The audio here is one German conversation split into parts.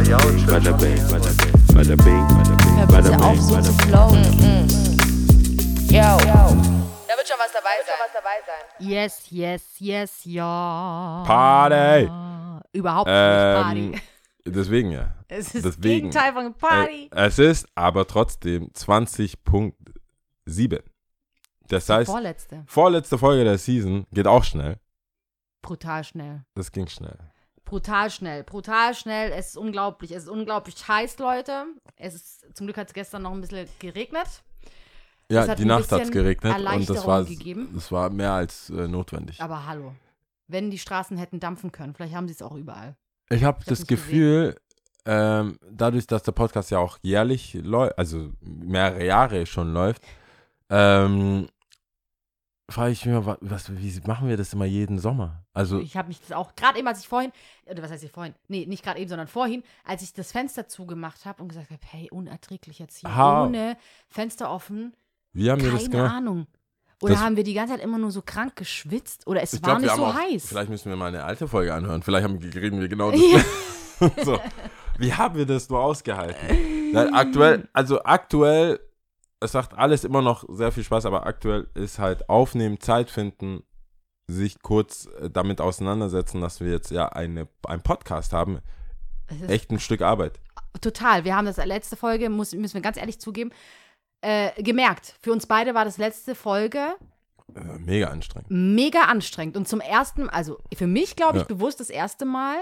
Bada bing, bada bing, bada bing, auf, so zu flowen. Yo. Da wird schon was dabei sein. Yes, yes, yes, ja. Party. Überhaupt Ähm, nicht Party. deswegen ja. Es ist das deswegen. Gegenteil von Party. Äh, es ist aber trotzdem 20.7. Das heißt, Vorletzte. vorletzte Folge der Season geht auch schnell. Brutal schnell. Das ging schnell. Brutal schnell. Brutal schnell. Es ist unglaublich. Es ist unglaublich heiß, Leute. Es ist, zum Glück hat es gestern noch ein bisschen geregnet. Ja, die Nacht hat es geregnet und das war, gegeben. das war mehr als äh, notwendig. Aber hallo. Wenn die Straßen hätten dampfen können, vielleicht haben sie es auch überall. Ich habe das Gefühl, ähm, dadurch, dass der Podcast ja auch jährlich läuft, also mehrere Jahre schon läuft, ähm, frage ich mich mal, wa- was, wie machen wir das immer jeden Sommer? Also, Ich habe mich das auch, gerade eben, als ich vorhin, oder was heißt ich vorhin? Nee, nicht gerade eben, sondern vorhin, als ich das Fenster zugemacht habe und gesagt habe, hey, unerträglich jetzt hier, How? ohne Fenster offen, wie haben wir das keine gemacht? Ahnung. Oder Das- haben wir die ganze Zeit immer nur so krank geschwitzt? Oder es Ich war glaube, wir nicht so auch, heiß? vielleicht müssen wir mal eine alte Folge anhören. Vielleicht haben, reden wir genau das. so. Wie haben wir das nur ausgehalten? Nein, aktuell, also aktuell, es macht alles immer noch sehr viel Spaß, aber aktuell ist halt aufnehmen, Zeit finden, sich kurz äh, damit auseinandersetzen, dass wir jetzt ja eine, einen Podcast haben. Echt ein Stück Arbeit. Total. Wir haben das letzte Folge, muss, müssen wir ganz ehrlich zugeben, äh, gemerkt. Für uns beide war das letzte Folge Äh, mega anstrengend. mega anstrengend. Und zum ersten, also für mich, glaube ich, Ja. bewusst das erste Mal.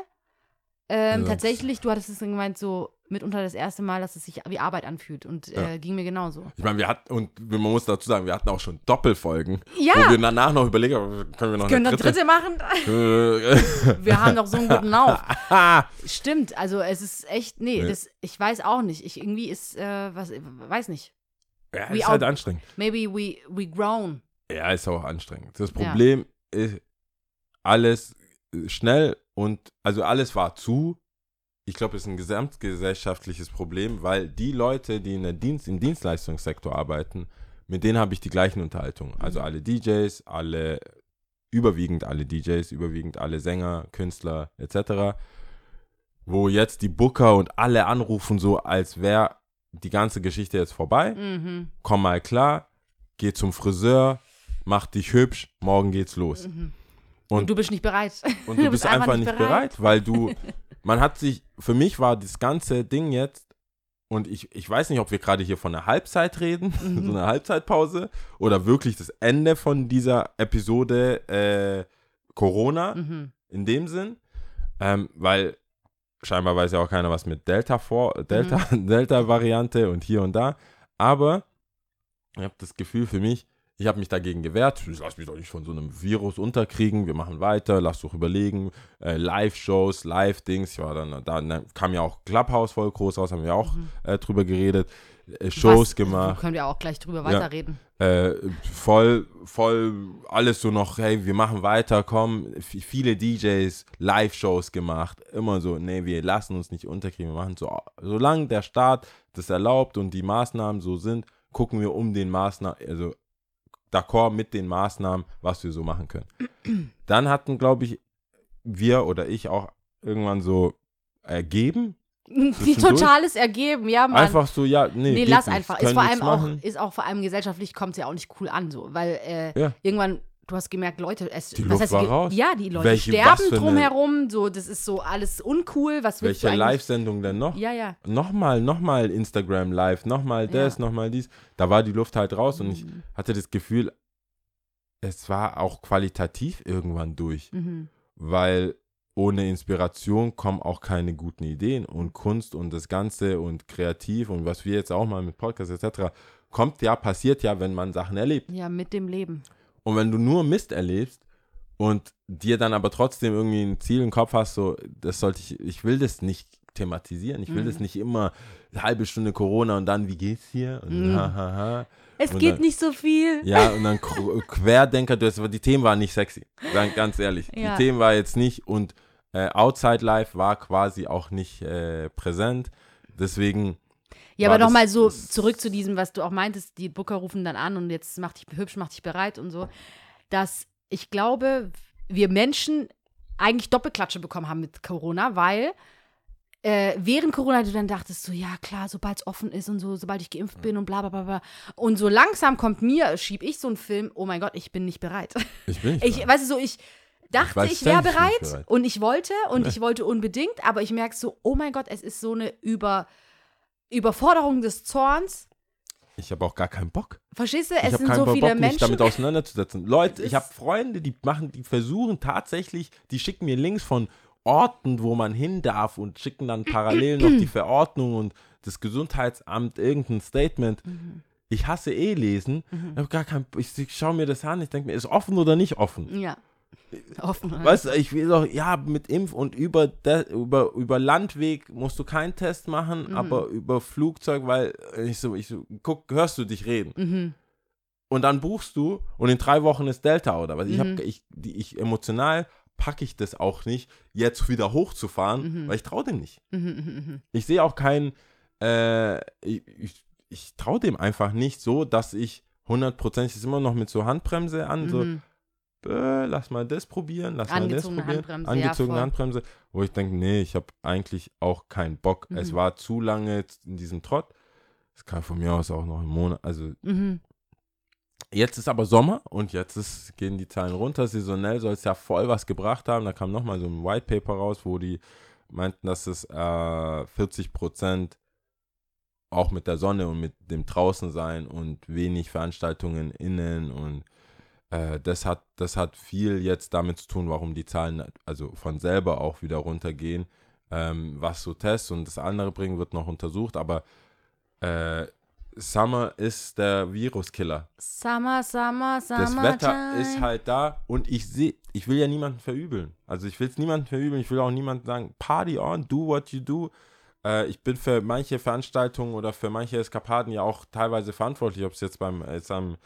Ähm, Also- tatsächlich, du hattest es gemeint, so mitunter das erste Mal, dass es sich wie Arbeit anfühlt. Und äh, Ja. ging mir genauso. Ich meine, wir hatten, und man muss dazu sagen, wir hatten auch schon Doppelfolgen, Ja, wo wir danach noch überlegen, können wir noch können wir eine eine dritte machen? dritte? Wir haben noch so einen guten Lauf. Stimmt, also es ist echt, nee, Nee. Das, ich weiß auch nicht. Ich irgendwie ist, äh, was, weiß nicht. ja, We ist halt anstrengend. Maybe we, we grown. Ja, ist auch anstrengend. Das Ja. Problem ist, alles äh, schnell und, also alles war zu. Ich glaube, es ist ein gesamtgesellschaftliches Problem, weil die Leute, die in der Dienst, im Dienstleistungssektor arbeiten, mit denen habe ich die gleichen Unterhaltungen. Also Mhm. alle DJs, alle, überwiegend alle DJs, überwiegend alle Sänger, Künstler etc. Wo jetzt die Booker und alle anrufen, so als wäre die ganze Geschichte jetzt vorbei Mhm. komm mal klar, geh zum Friseur, mach dich hübsch, morgen geht's los. Mhm. Und- Und, du bist nicht bereit. Und du, bist einfach nicht bereit. weil du, man hat sich, für mich war das ganze Ding jetzt, und ich, ich weiß nicht, ob wir gerade hier von einer Halbzeit reden, Mhm. so einer Halbzeitpause, oder wirklich das Ende von dieser Episode äh, Corona Mhm. in dem Sinn, ähm, weil scheinbar weiß ja auch keiner, was mit Delta vor, Delta, Delta-Variante und hier und da. Aber ich habe das Gefühl für mich, ich habe mich dagegen gewehrt. Ich lass mich doch nicht von so einem Virus unterkriegen. Wir machen weiter, lass doch überlegen. Äh, Live-Shows, Live-Dings. Ich war dann, dann kam ja auch Clubhouse voll groß raus, haben wir auch äh, drüber geredet. Äh, Shows Was- gemacht Können wir auch gleich drüber Ja. weiterreden. äh, voll, voll alles so noch, hey, wir machen weiter, komm, F viele DJs, Live-Shows gemacht, immer so, nee, wir lassen uns nicht unterkriegen, wir machen so, solange der Staat das erlaubt und die Maßnahmen so sind, gucken wir um den Maßnahmen, also d'accord mit den Maßnahmen, was wir so machen können. Dann hatten, glaube ich, wir oder ich auch irgendwann so ergeben, Zwischendurch? totales Ergeben, ja, Mann. einfach so, ja, nee, nee, lass nicht, einfach. Ist vor allem auch, ist auch vor allem gesellschaftlich kommt es ja auch nicht cool an, so, weil äh, Ja. irgendwann, du hast gemerkt, Leute, es, Die was Luft heißt, war raus. ja, die Leute Welche- sterben drumherum, so, das ist so alles uncool, was willst Welche? Live-Sendung denn noch? Ja, ja. nochmal, nochmal Instagram live, nochmal das, Ja. nochmal dies. Da war die Luft halt raus und ich Mhm. hatte das Gefühl, es war auch qualitativ irgendwann durch, Mhm. weil ohne Inspiration kommen auch keine guten Ideen und Kunst und das Ganze und kreativ und was wir jetzt auch mal mit Podcasts etc. kommt ja, passiert ja, wenn man Sachen erlebt. Ja, mit dem Leben. Und wenn du nur Mist erlebst und dir dann aber trotzdem irgendwie ein Ziel im Kopf hast, so, das sollte ich, ich will das nicht thematisieren. Ich will Mhm. das nicht immer eine halbe Stunde Corona und dann, wie geht's hier? Und Mhm. hahaha. Es Und geht dann- nicht so viel. Ja, und dann Qu- Querdenker, das, die Themen waren nicht sexy. Sagen ganz ehrlich. Ja. Die Themen war jetzt nicht und äh, Outside Life war quasi auch nicht äh, präsent. Deswegen Ja, aber nochmal so zurück zu diesem, was du auch meintest, die Booker rufen dann an und jetzt mach dich hübsch, mach dich bereit und so, dass ich glaube, wir Menschen eigentlich Doppelklatsche bekommen haben mit Corona, weil äh, während Corona du dann dachtest, so, ja klar, sobald es offen ist und so, sobald ich geimpft bin und bla bla bla bla. Und so langsam kommt mir, schieb ich so einen Film, oh mein Gott, ich bin nicht bereit. Ich bin nicht Ich, bereit. weißt du, so, ich dachte, ich wäre ich bin bereit, bereit. und ich wollte und ich wollte unbedingt, aber ich merke so, oh mein Gott, es ist so eine Über, Überforderung des Zorns. Ich habe auch gar keinen Bock. Verstehst du? Ich Es sind keinen so Bock, viele mich Menschen. damit auseinanderzusetzen. Leute, ich habe Freunde, die machen, die versuchen tatsächlich, die schicken mir Links von Orten, wo man hin darf und schicken dann parallel noch die Verordnung und das Gesundheitsamt irgendein Statement. Mhm. Ich hasse eh lesen. Ich habe gar kein, ich, ich schaue mir das an. Ich denke mir, ist offen oder nicht offen? Ja. Offen. Weißt du, ich will doch, ja, mit Impf und über, de, über, über Landweg musst du keinen Test machen, Mhm. aber über Flugzeug, weil ich so, ich so, guck, hörst du dich reden. Mhm. Und dann buchst du und in drei Wochen ist Delta oder was. Ich Mhm. habe, ich, die, ich emotional packe ich das auch nicht, jetzt wieder hochzufahren, Mhm. weil ich traue dem nicht. Mhm, mhm. Ich sehe auch keinen, äh, ich, ich, ich traue dem einfach nicht so, dass ich hundertprozentig ist immer noch mit so Handbremse an, so. Äh, lass mal das probieren, lass mal das probieren. Handbremse, ja, Angezogene voll. Handbremse, wo ich denke, nee, ich habe eigentlich auch keinen Bock. Es Mhm. war zu lange in diesem Trott. Es kann von mir aus auch noch im Monat, also Mhm. jetzt ist aber Sommer und jetzt ist, gehen die Zahlen runter. Saisonell soll es ja voll was gebracht haben. Da kam nochmal so ein White Paper raus, wo die meinten, dass es äh, 40 Prozent auch mit der Sonne und mit dem Draußensein und wenig Veranstaltungen innen und äh, das hat das hat viel jetzt damit zu tun, warum die Zahlen also von selber auch wieder runtergehen, ähm, was so Tests und das andere bringen wird noch untersucht, aber äh, Summer ist der Viruskiller. Summer, Summer, Summer. Das Wetter time. ist halt da und ich sehe, ich will ja niemanden verübeln. Also ich will es niemanden verübeln, ich will auch niemanden sagen, Party on, do what you do. Äh, ich bin für manche Veranstaltungen oder für manche Eskapaden ja auch teilweise verantwortlich, ob es jetzt beim jetzt am,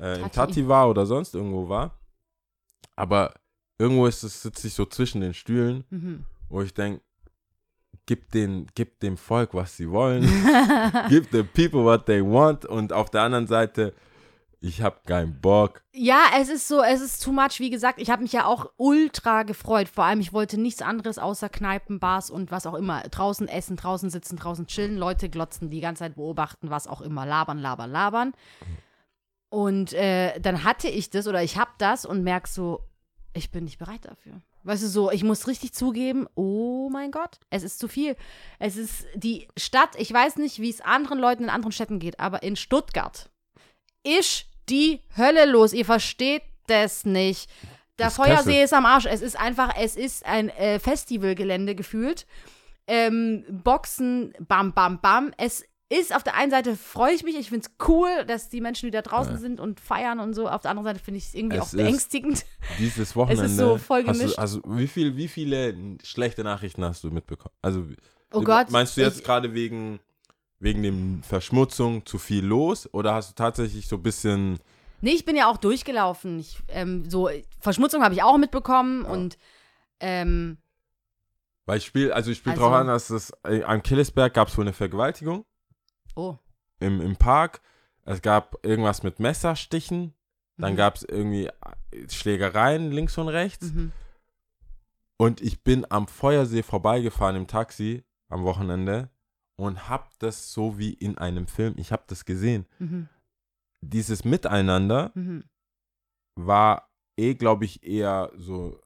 äh, im Tati. Tati war oder sonst irgendwo war. Aber irgendwo ist es, sitze ich so zwischen den Stühlen, Mhm. wo ich denke, gib, den, gib dem Volk, was sie wollen. Give the people what they want. Und auf der anderen Seite, ich habe keinen Bock. Ja, es ist so, es ist too much. Wie gesagt, ich habe mich ja auch ultra gefreut. Vor allem, ich wollte nichts anderes außer Kneipen, Bars und was auch immer. Draußen essen, draußen sitzen, draußen chillen, Leute glotzen, die ganze Zeit beobachten, was auch immer. Labern, labern, labern. Und äh, dann hatte ich das oder ich habe das und merk so, ich bin nicht bereit dafür. Weißt du, so, ich muss richtig zugeben, oh mein Gott, es ist zu viel. Es ist die Stadt, ich weiß nicht, wie es anderen Leuten in anderen Städten geht, aber in Stuttgart ist die Hölle los. Ihr versteht das nicht. Der Das ist Feuersee ist am Arsch. Es ist einfach, es ist ein äh, Festivalgelände gefühlt. Ähm, Boxen, bam, bam, bam. Es ist auf der einen Seite freue ich mich, ich finde es cool, dass die Menschen wieder draußen Ja. sind und feiern und so. Auf der anderen Seite finde ich es irgendwie Es auch ist- beängstigend. Dieses Wochenende. so voll gemischt. also wie, viel, wie viele schlechte Nachrichten hast du mitbekommen? Also, Oh Gott. Meinst du jetzt gerade wegen, wegen dem Verschmutzung zu viel los? Oder hast du tatsächlich so ein bisschen. Nee, ich bin ja auch durchgelaufen. Ich, ähm, so, Verschmutzung habe ich auch mitbekommen und ähm, Weil ich spiele, also ich spiele Also- drauf an, dass es äh, am Killesberg gab es wohl eine Vergewaltigung oh. im, im Park. Es gab irgendwas mit Messerstichen. Dann Mhm. gab es irgendwie äh, Schlägereien links und rechts. Mhm. Und ich bin am Feuersee vorbeigefahren im Taxi am Wochenende und hab das so wie in einem Film, ich hab das gesehen. Mhm. Dieses Miteinander Mhm. war eh, glaube ich, eher so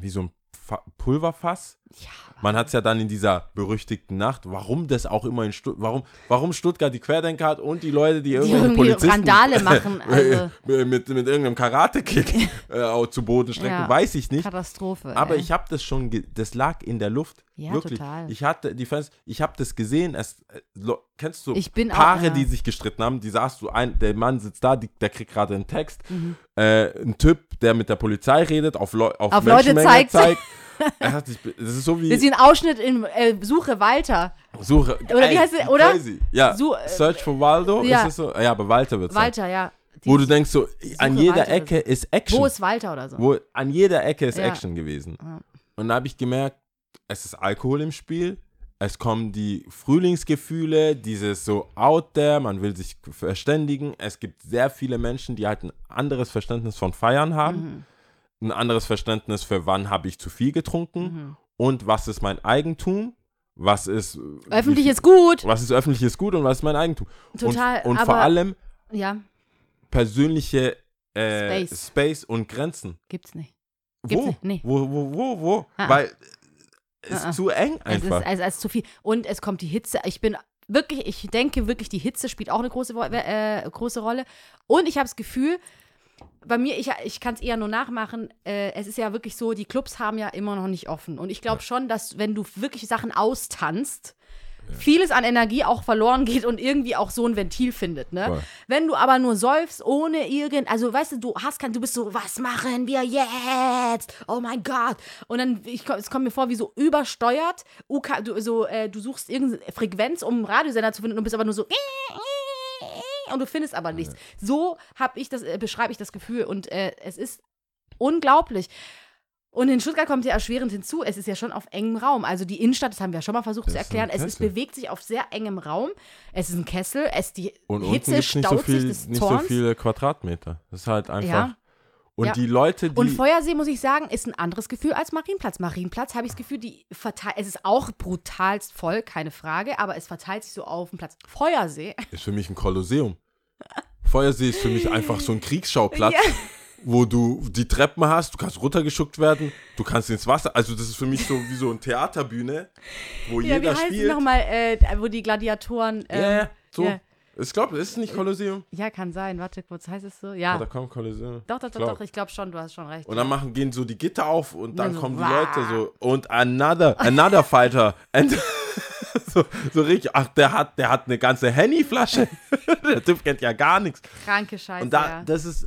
wie so ein Fa Pulverfass. Ja, Man hat es ja dann in dieser berüchtigten Nacht, warum das auch immer in Stuttgart, warum, warum Stuttgart die Querdenker hat und die Leute, die, irgendwelche irgendwie Polizisten Randale machen, also. mit, mit irgendeinem Karate-Kick äh, zu Boden strecken, Ja. weiß ich nicht. Katastrophe. Aber ey. ich habe das schon, das lag in der Luft. Ja, wirklich. total. Ich hatte die Fans, ich habe das gesehen. Es, äh, kennst du Ich bin auch- Paare, ja. die sich gestritten haben? Die saßt du ein, der Mann sitzt da, die, der kriegt gerade einen Text. Mhm. Äh, ein Typ, der mit der Polizei redet, auf, Leu auf, Auf Leute Menschenmenge zeigt. Er hat sich, das ist so wie Das ist ein Ausschnitt in äh, Suche Walter. Suche. Oder wie heißt es, oder? Crazy. Ja. Su- äh, Search for Waldo. ja. Ist es so? Ja, aber Walter wird Walter, ja. Die- Wo du denkst so, an Suche jeder Walter Ecke ist Action. Wo ist Walter oder so? Wo, an jeder Ecke ist Ja. Action gewesen. Ja. Und da habe ich gemerkt, es ist Alkohol im Spiel. Es kommen die Frühlingsgefühle, dieses so out there, man will sich verständigen. Es gibt sehr viele Menschen, die halt ein anderes Verständnis von Feiern haben, Mhm. Ein anderes Verständnis für wann habe ich zu viel getrunken Mhm. und was ist mein Eigentum, was ist Öffentliches Gut. was ist öffentliches Gut und was ist mein Eigentum. Total, Und, und vor aber- allem Ja, persönliche äh, Space. Space. und Grenzen. gibt's nicht. Gibt's Wo? nicht, nee. Wo, wo, wo, wo? Ah, ah. Weil es ist Ah, ah. zu eng Es ist, einfach. also, es ist zu viel. Und es kommt die Hitze. Ich bin wirklich, ich denke wirklich, die Hitze spielt auch eine große, äh, große Rolle. Und ich habe das Gefühl, bei mir, ich, ich kann es eher nur nachmachen, äh, es ist ja wirklich so, die Clubs haben ja immer noch nicht offen. Und ich glaube schon, dass wenn du wirklich Sachen austanzt, vieles an Energie auch verloren geht und irgendwie auch so ein Ventil findet, ne? Voll. Wenn du aber nur säufst, ohne irgend, also weißt du, du hast kein, du bist so, was machen wir jetzt? Oh mein Gott. Und dann, ich, es kommt mir vor, wie so übersteuert, UK, du, so, äh, du suchst irgendeine Frequenz, um einen Radiosender zu finden und bist aber nur so, und du findest aber nichts. So habe ich das, äh, beschreibe ich das Gefühl und äh, es ist unglaublich. Und in Stuttgart kommt ja erschwerend hinzu, es ist ja schon auf engem Raum. Also die Innenstadt, das haben wir ja schon mal versucht Das zu erklären, es ist, bewegt sich auf sehr engem Raum. Es ist ein Kessel, es die Und Hitze nicht, so staut sich viel, des nicht so Zorns. viele Quadratmeter. Das ist halt einfach. Ja. Und Ja. die Leute, die. Und Feuersee, muss ich sagen, ist ein anderes Gefühl als Marienplatz. Marienplatz habe ich das Gefühl, die verteilt, es ist auch brutalst voll, keine Frage, aber es verteilt sich so auf dem Platz. Feuersee, ist für mich ein Kolosseum. Feuersee ist für mich einfach so ein Kriegsschauplatz, Ja. wo du die Treppen hast, du kannst runtergeschuckt werden, du kannst ins Wasser. Also das ist für mich so wie so eine Theaterbühne, wo ja, wie jeder heißt es spielt. nochmal, äh, wo die Gladiatoren. Ähm, ja, so. ja. Ich glaube, ist es nicht Kolosseum? ja, kann sein. Warte kurz, heißt es so? Ja. Oder kommt Kolosseum? Doch, doch, doch, doch, ich glaube schon, du hast schon recht. Und dann machen, gehen so die Gitter auf und dann dann so, kommen die wah. Leute so und another, another fighter. And, so, so richtig, ach, der hat, der hat eine ganze Henny-Flasche. der Typ kennt ja gar nichts. Kranke Scheiße. Und da, ja. das ist,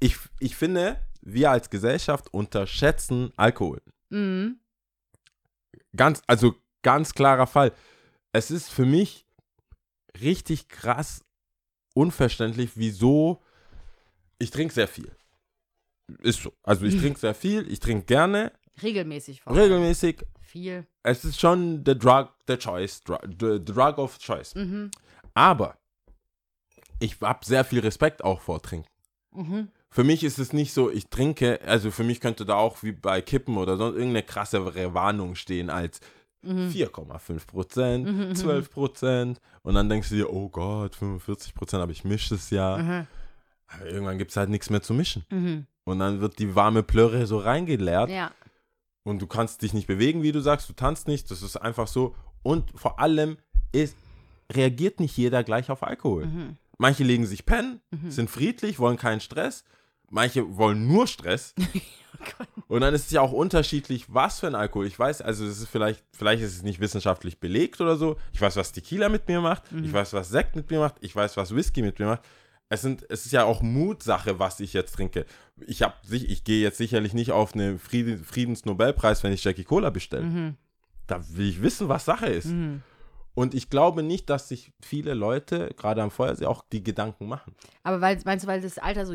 ich, ich finde, wir als Gesellschaft unterschätzen Alkohol. Mhm. Ganz, also ganz klarer Fall. Es ist für mich richtig krass unverständlich, wieso ich trinke sehr viel. Ist so. Also ich trinke sehr viel, ich trinke gerne, Regelmäßig vor allem. regelmäßig. Viel. Es ist schon the drug, the choice, dr- the, the drug of choice. Mhm. Aber ich habe sehr viel Respekt auch vor Trinken. Mhm. Für mich ist es nicht so, ich trinke, also für mich könnte da auch wie bei Kippen oder sonst irgendeine krassere Warnung stehen als Mhm. 4,5 Prozent, 12 Prozent und dann denkst du dir, oh Gott, 45 Prozent, aber ich mische es ja. Mhm. Aber irgendwann gibt es halt nichts mehr zu mischen. Mhm. Und dann wird die warme Plörre so reingeleert Ja. und du kannst dich nicht bewegen, wie du sagst, du tanzt nicht, das ist einfach so. Und vor allem ist, reagiert nicht jeder gleich auf Alkohol. Mhm. Manche legen sich pennen, sind friedlich, wollen keinen Stress. Manche wollen nur Stress. Und dann ist es ja auch unterschiedlich, was für ein Alkohol. Ich weiß, also es ist vielleicht, vielleicht ist es nicht wissenschaftlich belegt oder so. Ich weiß, was Tequila mit mir macht. Ich weiß, was Sekt mit mir macht. Ich weiß, was Whisky mit mir macht. Es, sind, es ist ja auch Mutsache, was ich jetzt trinke. Ich, hab, sich- ich gehe jetzt sicherlich nicht auf einen Frieden, Friedensnobelpreis, wenn ich Jackie Cola bestelle. Mhm. Da will ich wissen, was Sache ist. Mhm. Und ich glaube nicht, dass sich viele Leute, gerade am Feuersee, auch die Gedanken machen. Aber weil, meinst du, weil das Alter so,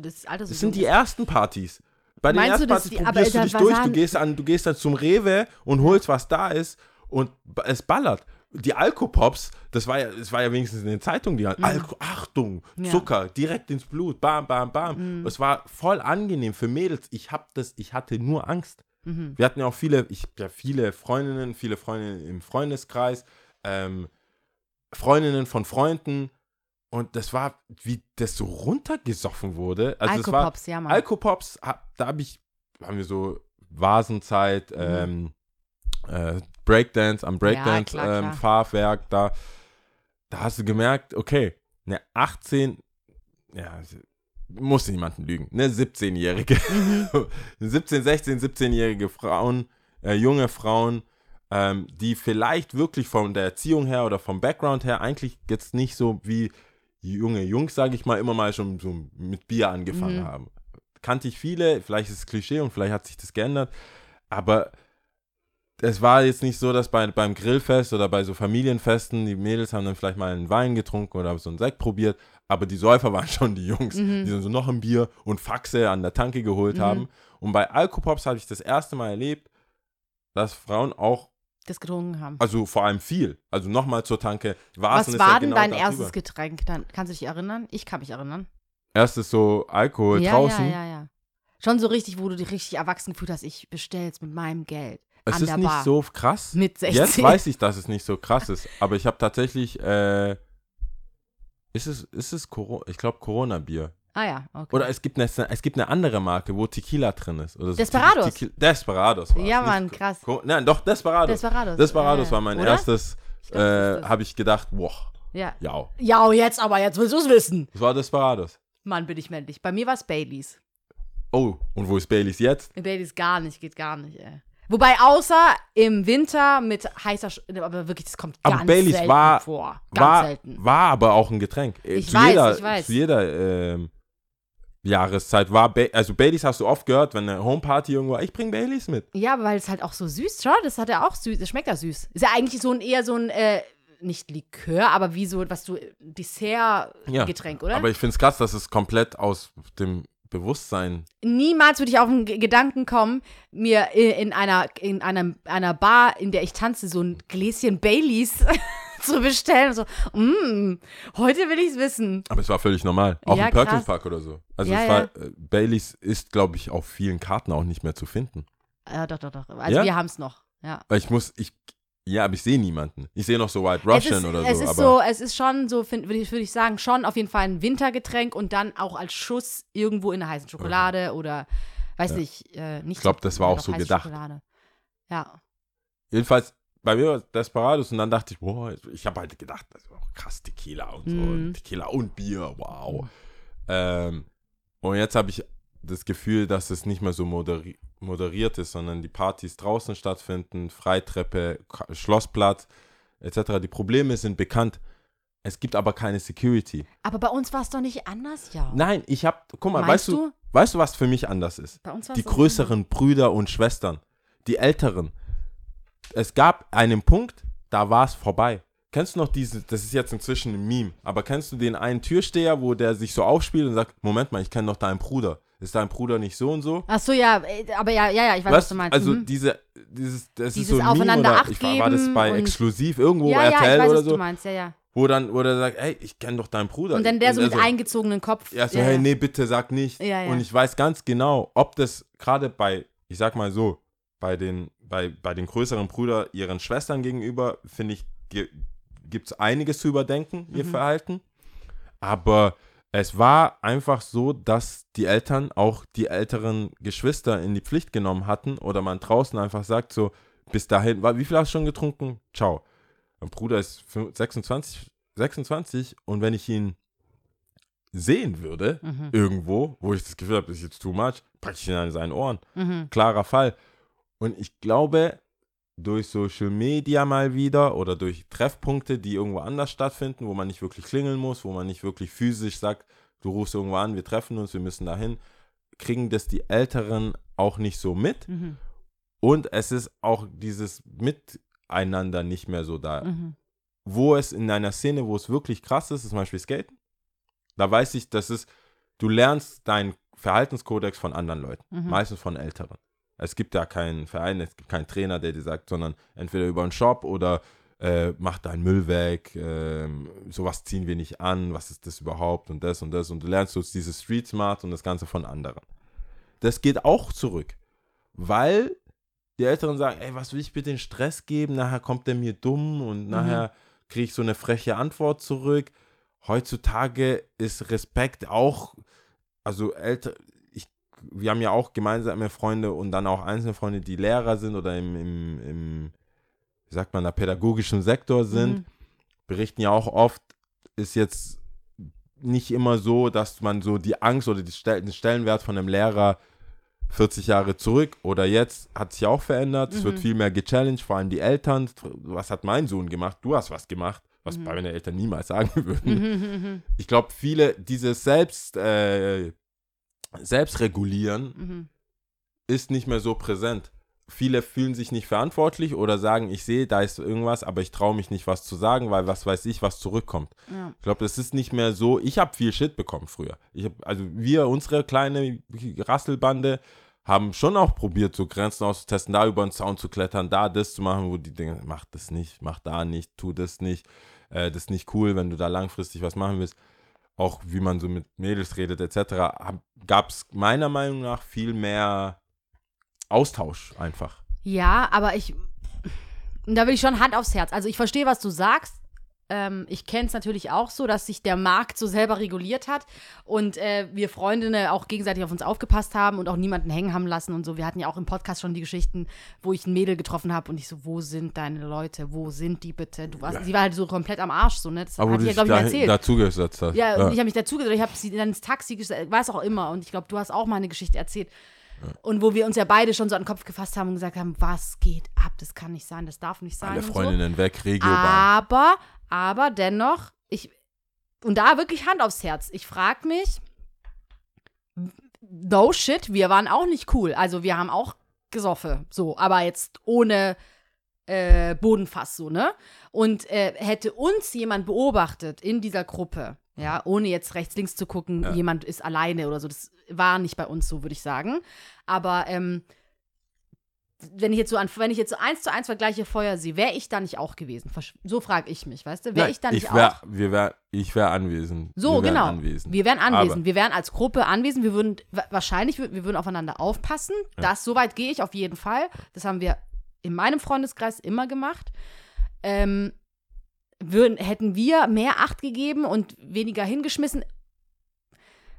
das Alter so Das sind die ist? ersten Partys. Bei den ersten Partys probierst du dich durch, du gehst, an, du gehst dann zum Rewe und holst, was da ist und es ballert. Die Alkopops, das war ja, das war ja wenigstens in den Zeitungen, die hatten, Alko, Achtung, Mhm. Ja. Zucker, direkt ins Blut, bam, bam, bam. Es war voll angenehm für Mädels. Ich hab das, ich hatte nur Angst. Mhm. Wir hatten ja auch viele, ich ja viele Freundinnen, viele Freundinnen im Freundeskreis, ähm, Freundinnen von Freunden. Und das war, wie das so runtergesoffen wurde. Also es war, Alkopops, ja, Mann. Alkopops, da habe ich, haben wir so Vasenzeit, ähm, äh, Breakdance, am Mhm. klar, klar. Breakdance-Fahrwerk, da, da hast du gemerkt, okay, eine 18, ja, muss niemanden lügen, eine 17-Jährige, Mhm. 17, 16, 17-jährige Frauen, äh, junge Frauen, ähm, die vielleicht wirklich von der Erziehung her oder vom Background her eigentlich jetzt nicht so wie junge Jungs, sage ich mal, immer mal schon so mit Bier angefangen Mhm. haben. Kannte ich viele, vielleicht ist es Klischee und vielleicht hat sich das geändert, aber es war jetzt nicht so, dass bei, beim Grillfest oder bei so Familienfesten die Mädels haben dann vielleicht mal einen Wein getrunken oder so einen Sekt probiert, aber die Säufer waren schon die Jungs, Mhm. die dann so noch ein Bier und Faxe an der Tanke geholt Mhm. haben. Und bei Alkopops habe ich das erste Mal erlebt, dass Frauen auch, das getrunken haben. also vor allem viel, also nochmal zur Tanke. Was Vasen ist war ja denn genau dein darüber. erstes Getränk? Dann, kannst du dich erinnern? Ich kann mich erinnern. Erstes so Alkohol ja, draußen. ja, ja, ja. Schon so richtig, wo du dich richtig erwachsen gefühlt hast, ich bestell's mit meinem Geld. Es ist nicht Bar. so krass. Mit 16. Jetzt weiß ich, dass es nicht so krass ist. Aber ich habe tatsächlich, äh, ist es, ist es Corona, ich glaube Corona-Bier. Ah ja, okay. Oder es gibt, eine, es gibt eine andere Marke, wo Tequila drin ist. Oder so. Desperados. Tequila, Desperados war Ja, es, Mann, nicht- krass. Nein, doch, Desperados. Desperados. Desperados Ja, war mein oder? erstes, äh, habe ich gedacht, boah, ja. ja. Ja, jetzt aber, jetzt willst du es wissen. Das war Desperados. Mann, bin ich männlich. Bei mir war es Baileys. Oh, und wo ist Baileys jetzt? Baileys gar nicht, geht gar nicht, ey. Wobei, außer im Winter mit heißer, Sch aber wirklich, das kommt Aber ganz Baileys selten war- vor. Ganz War, selten. war aber auch ein Getränk. Äh, Ich zu weiß, jeder, ich weiß. Zu jeder ähm, Jahreszeit war, ba also Baileys hast du oft gehört, wenn eine Homeparty irgendwo, ich bring Baileys mit. Ja, aber weil es halt auch so süß, schau, das hat er auch süß, das schmeckt ja süß. Ist ja eigentlich so ein eher so ein, äh, nicht Likör, aber wie so, was du, Dessert-Getränk, oder? Aber ich finde es krass, dass es komplett aus dem Bewusstsein. Niemals würde ich auf den Gedanken kommen, mir in einer, in einem, einer Bar, in der ich tanze, so ein Gläschen Baileys zu bestellen. So, mm, heute will ich es wissen. Aber es war völlig normal. Auch Ja, im Perkins. Park oder so. Also Ja, es war, äh, Baileys ist, glaube ich, auf vielen Karten auch nicht mehr zu finden. Ja, doch, doch, doch. Also Ja? wir haben es noch. Ja. Weil ich muss, ich, ja, aber ich sehe niemanden. Ich sehe noch so White Es Russian ist, oder es so. ist aber so, es ist schon so, würde ich, würd ich sagen, schon auf jeden Fall ein Wintergetränk und dann auch als Schuss irgendwo in der heißen Schokolade oder weiß Ja. nicht, äh, nicht. Ich glaub, das war ja, auch so gedacht. Schokolade. Ja. jedenfalls, bei mir war es Desperados und dann dachte ich, boah, ich habe halt gedacht, das ist auch krass Tequila und so. Mhm. Tequila und Bier, wow. Ähm, und jetzt habe ich das Gefühl, dass es nicht mehr so moderi moderiert ist, sondern die Partys draußen stattfinden, Freitreppe, Ka- Schlossplatz etc. Die Probleme sind bekannt. Es gibt aber keine Security. Aber bei uns war es doch nicht anders, ja. Nein, ich habe, guck mal, Meinst weißt du, weißt du, was für mich anders ist? Bei uns Die größeren Brüder und Schwestern, die älteren. Es gab einen Punkt, da war es vorbei. Kennst du noch diese, das ist jetzt inzwischen ein Meme, aber kennst du den einen Türsteher, wo der sich so aufspielt und sagt, Moment mal, ich kenne doch deinen Bruder. Ist dein Bruder nicht so und so? Ach so, ja, äh, aber ja, ja, ja, ich weiß, was Weißt du meinst. also Mhm. diese, dieses, das Dieses ist so ein Aufeinander Meme oder ich war, das bei Exklusiv irgendwo, ja, ja, ich RTL weiß, oder was so, du meinst, ja, ja. wo dann, wo der sagt, ey, ich kenne doch deinen Bruder. Und dann der so mit eingezogenen Kopf. Ja, so, ja, hey, nee, bitte sag nicht. Ja, ja. Und ich weiß ganz genau, ob das gerade bei, ich sag mal so, bei den, bei, bei den größeren Brüdern ihren Schwestern gegenüber, finde ich, gibt es einiges zu überdenken, ihr Mhm. Verhalten. Aber es war einfach so, dass die Eltern auch die älteren Geschwister in die Pflicht genommen hatten oder man draußen einfach sagt so, bis dahin, wie viel hast du schon getrunken? Ciao. Mein Bruder ist fün- 26, 26 und wenn ich ihn sehen würde, Mhm. irgendwo, wo ich das Gefühl habe, das ist jetzt too much, packe ich ihn an seinen Ohren. Mhm. Klarer Fall. Und ich glaube, durch Social Media mal wieder oder durch Treffpunkte, die irgendwo anders stattfinden, wo man nicht wirklich klingeln muss, wo man nicht wirklich physisch sagt, du rufst irgendwo an, wir treffen uns, wir müssen dahin, kriegen das die Älteren auch nicht so mit. Mhm. Und es ist auch dieses Miteinander nicht mehr so da Mhm. wo es in einer Szene, wo es wirklich krass ist, ist zum Beispiel Skaten. Da weiß ich, dass es, du lernst deinen Verhaltenskodex von anderen Leuten, Mhm. meistens von Älteren. Es gibt da keinen Verein, es gibt keinen Trainer, der dir sagt, sondern entweder über einen Shop oder äh, mach deinen Müll weg, ähm, sowas ziehen wir nicht an, was ist das überhaupt und das und das und du lernst so dieses Street Smart und das Ganze von anderen. Das geht auch zurück, weil die Älteren sagen, ey, was will ich bitte den Stress geben, nachher kommt der mir dumm und nachher kriege ich so eine freche Antwort zurück. Heutzutage ist Respekt auch, also älter, wir haben ja auch gemeinsame Freunde und dann auch einzelne Freunde, die Lehrer sind oder im, im, im wie sagt man, da pädagogischen Sektor sind, Mhm. berichten ja auch oft, ist jetzt nicht immer so, dass man so die Angst oder die Stell den Stellenwert von einem Lehrer 40 Jahre zurück oder jetzt hat sich auch verändert. Es wird Mhm. viel mehr gechallenged, vor allem die Eltern. Was hat mein Sohn gemacht? Du hast was gemacht, was Mhm. bei meinen Eltern niemals sagen würden. Mhm. Ich glaube, viele, dieses Selbst, äh, Selbstregulieren Mhm. ist nicht mehr so präsent. Viele fühlen sich nicht verantwortlich oder sagen, ich sehe, da ist irgendwas, aber ich traue mich nicht, was zu sagen, weil was weiß ich, was zurückkommt. Ja. Ich glaube, das ist nicht mehr so. Ich habe viel Shit bekommen früher. Hab, also wir, unsere kleine Rasselbande, haben schon auch probiert, so Grenzen auszutesten, da über den Zaun zu klettern, da das zu machen, wo die denken, mach das nicht, mach da nicht, tu das nicht, äh, das ist nicht cool, wenn du da langfristig was machen willst. Auch wie man so mit Mädels redet etc., gab es meiner Meinung nach viel mehr Austausch einfach. Ja, aber ich, da will ich schon Hand aufs Herz. Also ich verstehe, was du sagst. Ähm, ich kenne es natürlich auch so, dass sich der Markt so selber reguliert hat und äh, wir Freundinnen auch gegenseitig auf uns aufgepasst haben und auch niemanden hängen haben lassen und so. Wir hatten ja auch im Podcast schon die Geschichten, wo ich ein Mädel getroffen habe und ich so, wo sind deine Leute? Wo sind die bitte? Du warst, Ja. sie war halt so komplett am Arsch, so, ne? Das Aber hatte du ja, glaube ich, da, erzählt. dazugesetzt hast. Ja, und ich habe mich dazu gesagt, ich habe sie dann ins Taxi gestellt, was auch immer. Und ich glaube, du hast auch mal eine Geschichte erzählt. Und wo wir uns ja beide schon so an den Kopf gefasst haben und gesagt haben, was geht ab? Das kann nicht sein, das darf nicht sein. Alle und so. Freundinnen weg, Regiobahn. Aber, aber dennoch, ich, und da wirklich Hand aufs Herz. Ich frage mich, no shit, wir waren auch nicht cool. Also wir haben auch gesoffen, so, aber jetzt ohne äh, Bodenfass, so, ne? Und äh, hätte uns jemand beobachtet in dieser Gruppe, ja, ohne jetzt rechts, links zu gucken, Ja. jemand ist alleine oder so, das war nicht bei uns so, würde ich sagen. Aber, ähm, wenn ich jetzt so an, wenn ich jetzt so eins zu eins vergleiche Feuer sie, wäre ich da nicht auch gewesen? So frage ich mich, weißt du? Wäre ich da nicht wär, auch? Wir wär, ich wäre anwesend. So, wir genau. Anwesend. Wir wären anwesend. Aber- wir wären als Gruppe anwesend. Wir würden wa- wahrscheinlich, wir würden aufeinander aufpassen. Das, so weit gehe ich auf jeden Fall. Das haben wir in meinem Freundeskreis immer gemacht. Ähm, würden, hätten wir mehr Acht gegeben und weniger hingeschmissen.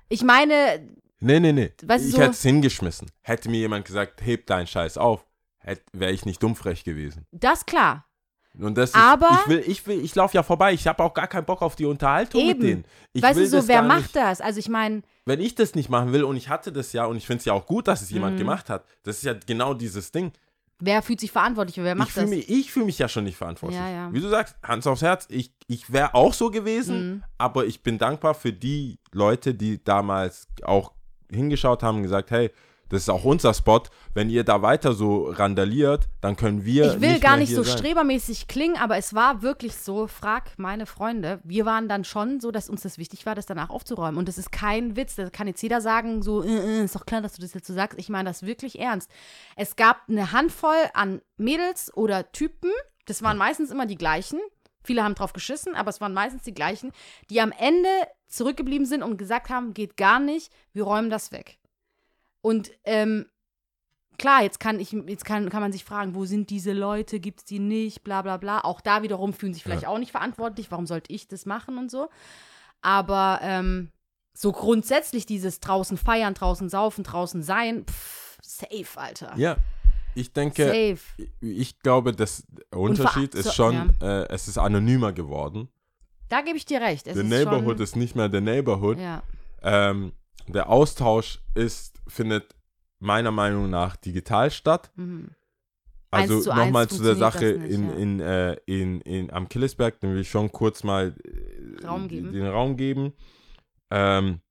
Ich meine, Nee, nee, nee. Weißt du, ich so- hätte es hingeschmissen. Hätte mir jemand gesagt, heb deinen Scheiß auf, wäre ich nicht dummfrech gewesen. das klar. Und das ist, Aber- ich will, ich will, ich laufe ja vorbei. Ich habe auch gar keinen Bock auf die Unterhaltung mit Eben. denen. Ich weißt will du so, wer macht nicht, das? Also ich meine, Wenn ich das nicht machen will und ich hatte das ja und ich finde es ja auch gut, dass es jemand Mhm. gemacht hat. Das ist ja genau dieses Ding. wer fühlt sich verantwortlich? Wer ich macht fühle das? mich, ich fühl mich ja schon nicht verantwortlich. Ja, ja. Wie du sagst, Hans aufs Herz, ich, ich wäre auch so gewesen, Mhm. aber ich bin dankbar für die Leute, die damals auch hingeschaut haben und gesagt, hey, das ist auch unser Spot. Wenn ihr da weiter so randaliert, dann können wir. Ich will nicht gar nicht so sein. strebermäßig klingen, aber es war wirklich so, frag meine Freunde, wir waren dann schon so, dass uns das wichtig war, das danach aufzuräumen. Und das ist kein Witz, da kann jetzt jeder sagen, so, äh, äh, ist doch klar, dass du das jetzt so sagst. Ich meine das wirklich ernst. Es gab eine Handvoll an Mädels oder Typen, das waren meistens immer die gleichen. Viele haben drauf geschissen, aber es waren meistens die gleichen, die am Ende zurückgeblieben sind und gesagt haben, geht gar nicht, wir räumen das weg. Und ähm, klar, jetzt kann ich, jetzt kann, kann man sich fragen, wo sind diese Leute, gibt es die nicht, bla bla bla. Auch da wiederum fühlen sich vielleicht auch nicht verantwortlich, warum sollte ich das machen und so. Aber ähm, so grundsätzlich dieses draußen feiern, draußen saufen, draußen sein, pff, safe, Alter. Ja. Ich denke, Safe. ich glaube, das Unterschied ver- ist schon, äh, es ist anonymer geworden. Da gebe ich dir recht. Es the ist Neighborhood schon, ist nicht mehr der Neighborhood. Ja. Ähm, der Austausch ist, findet meiner Meinung nach digital statt. Mhm. Also nochmal zu der Sache in, ja. in, äh, in, in, am Killesberg, den will ich schon kurz mal äh, Raum den Raum geben. Ähm,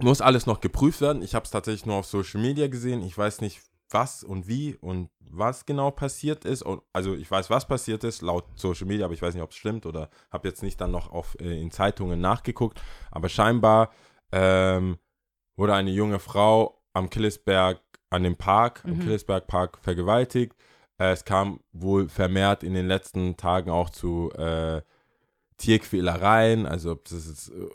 muss alles noch geprüft werden. Ich habe es tatsächlich nur auf Social Media gesehen. Ich weiß nicht, was und wie und was genau passiert ist. Also ich weiß, was passiert ist, laut Social Media, aber ich weiß nicht, ob es stimmt oder habe jetzt nicht dann noch auf, äh, in Zeitungen nachgeguckt. Aber scheinbar ähm, wurde eine junge Frau am Killesberg, an dem Park, am Mhm. Killesberg Park vergewaltigt. Äh, es kam wohl vermehrt in den letzten Tagen auch zu äh, Tierquälereien, also ob das ist äh,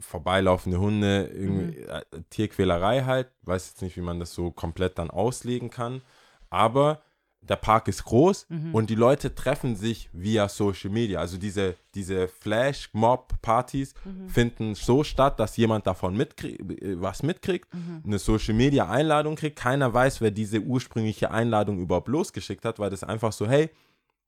vorbeilaufende Hunde, irgendwie, äh, Tierquälerei halt. Weiß jetzt nicht, wie man das so komplett dann auslegen kann. Aber der Park ist groß Mhm. und die Leute treffen sich via Social Media. Also diese, diese Flash-Mob-Partys Mhm. finden so statt, dass jemand davon mitkrieg, äh, was mitkriegt, Mhm. eine Social-Media-Einladung kriegt. Keiner weiß, wer diese ursprüngliche Einladung überhaupt losgeschickt hat, weil das einfach so, hey,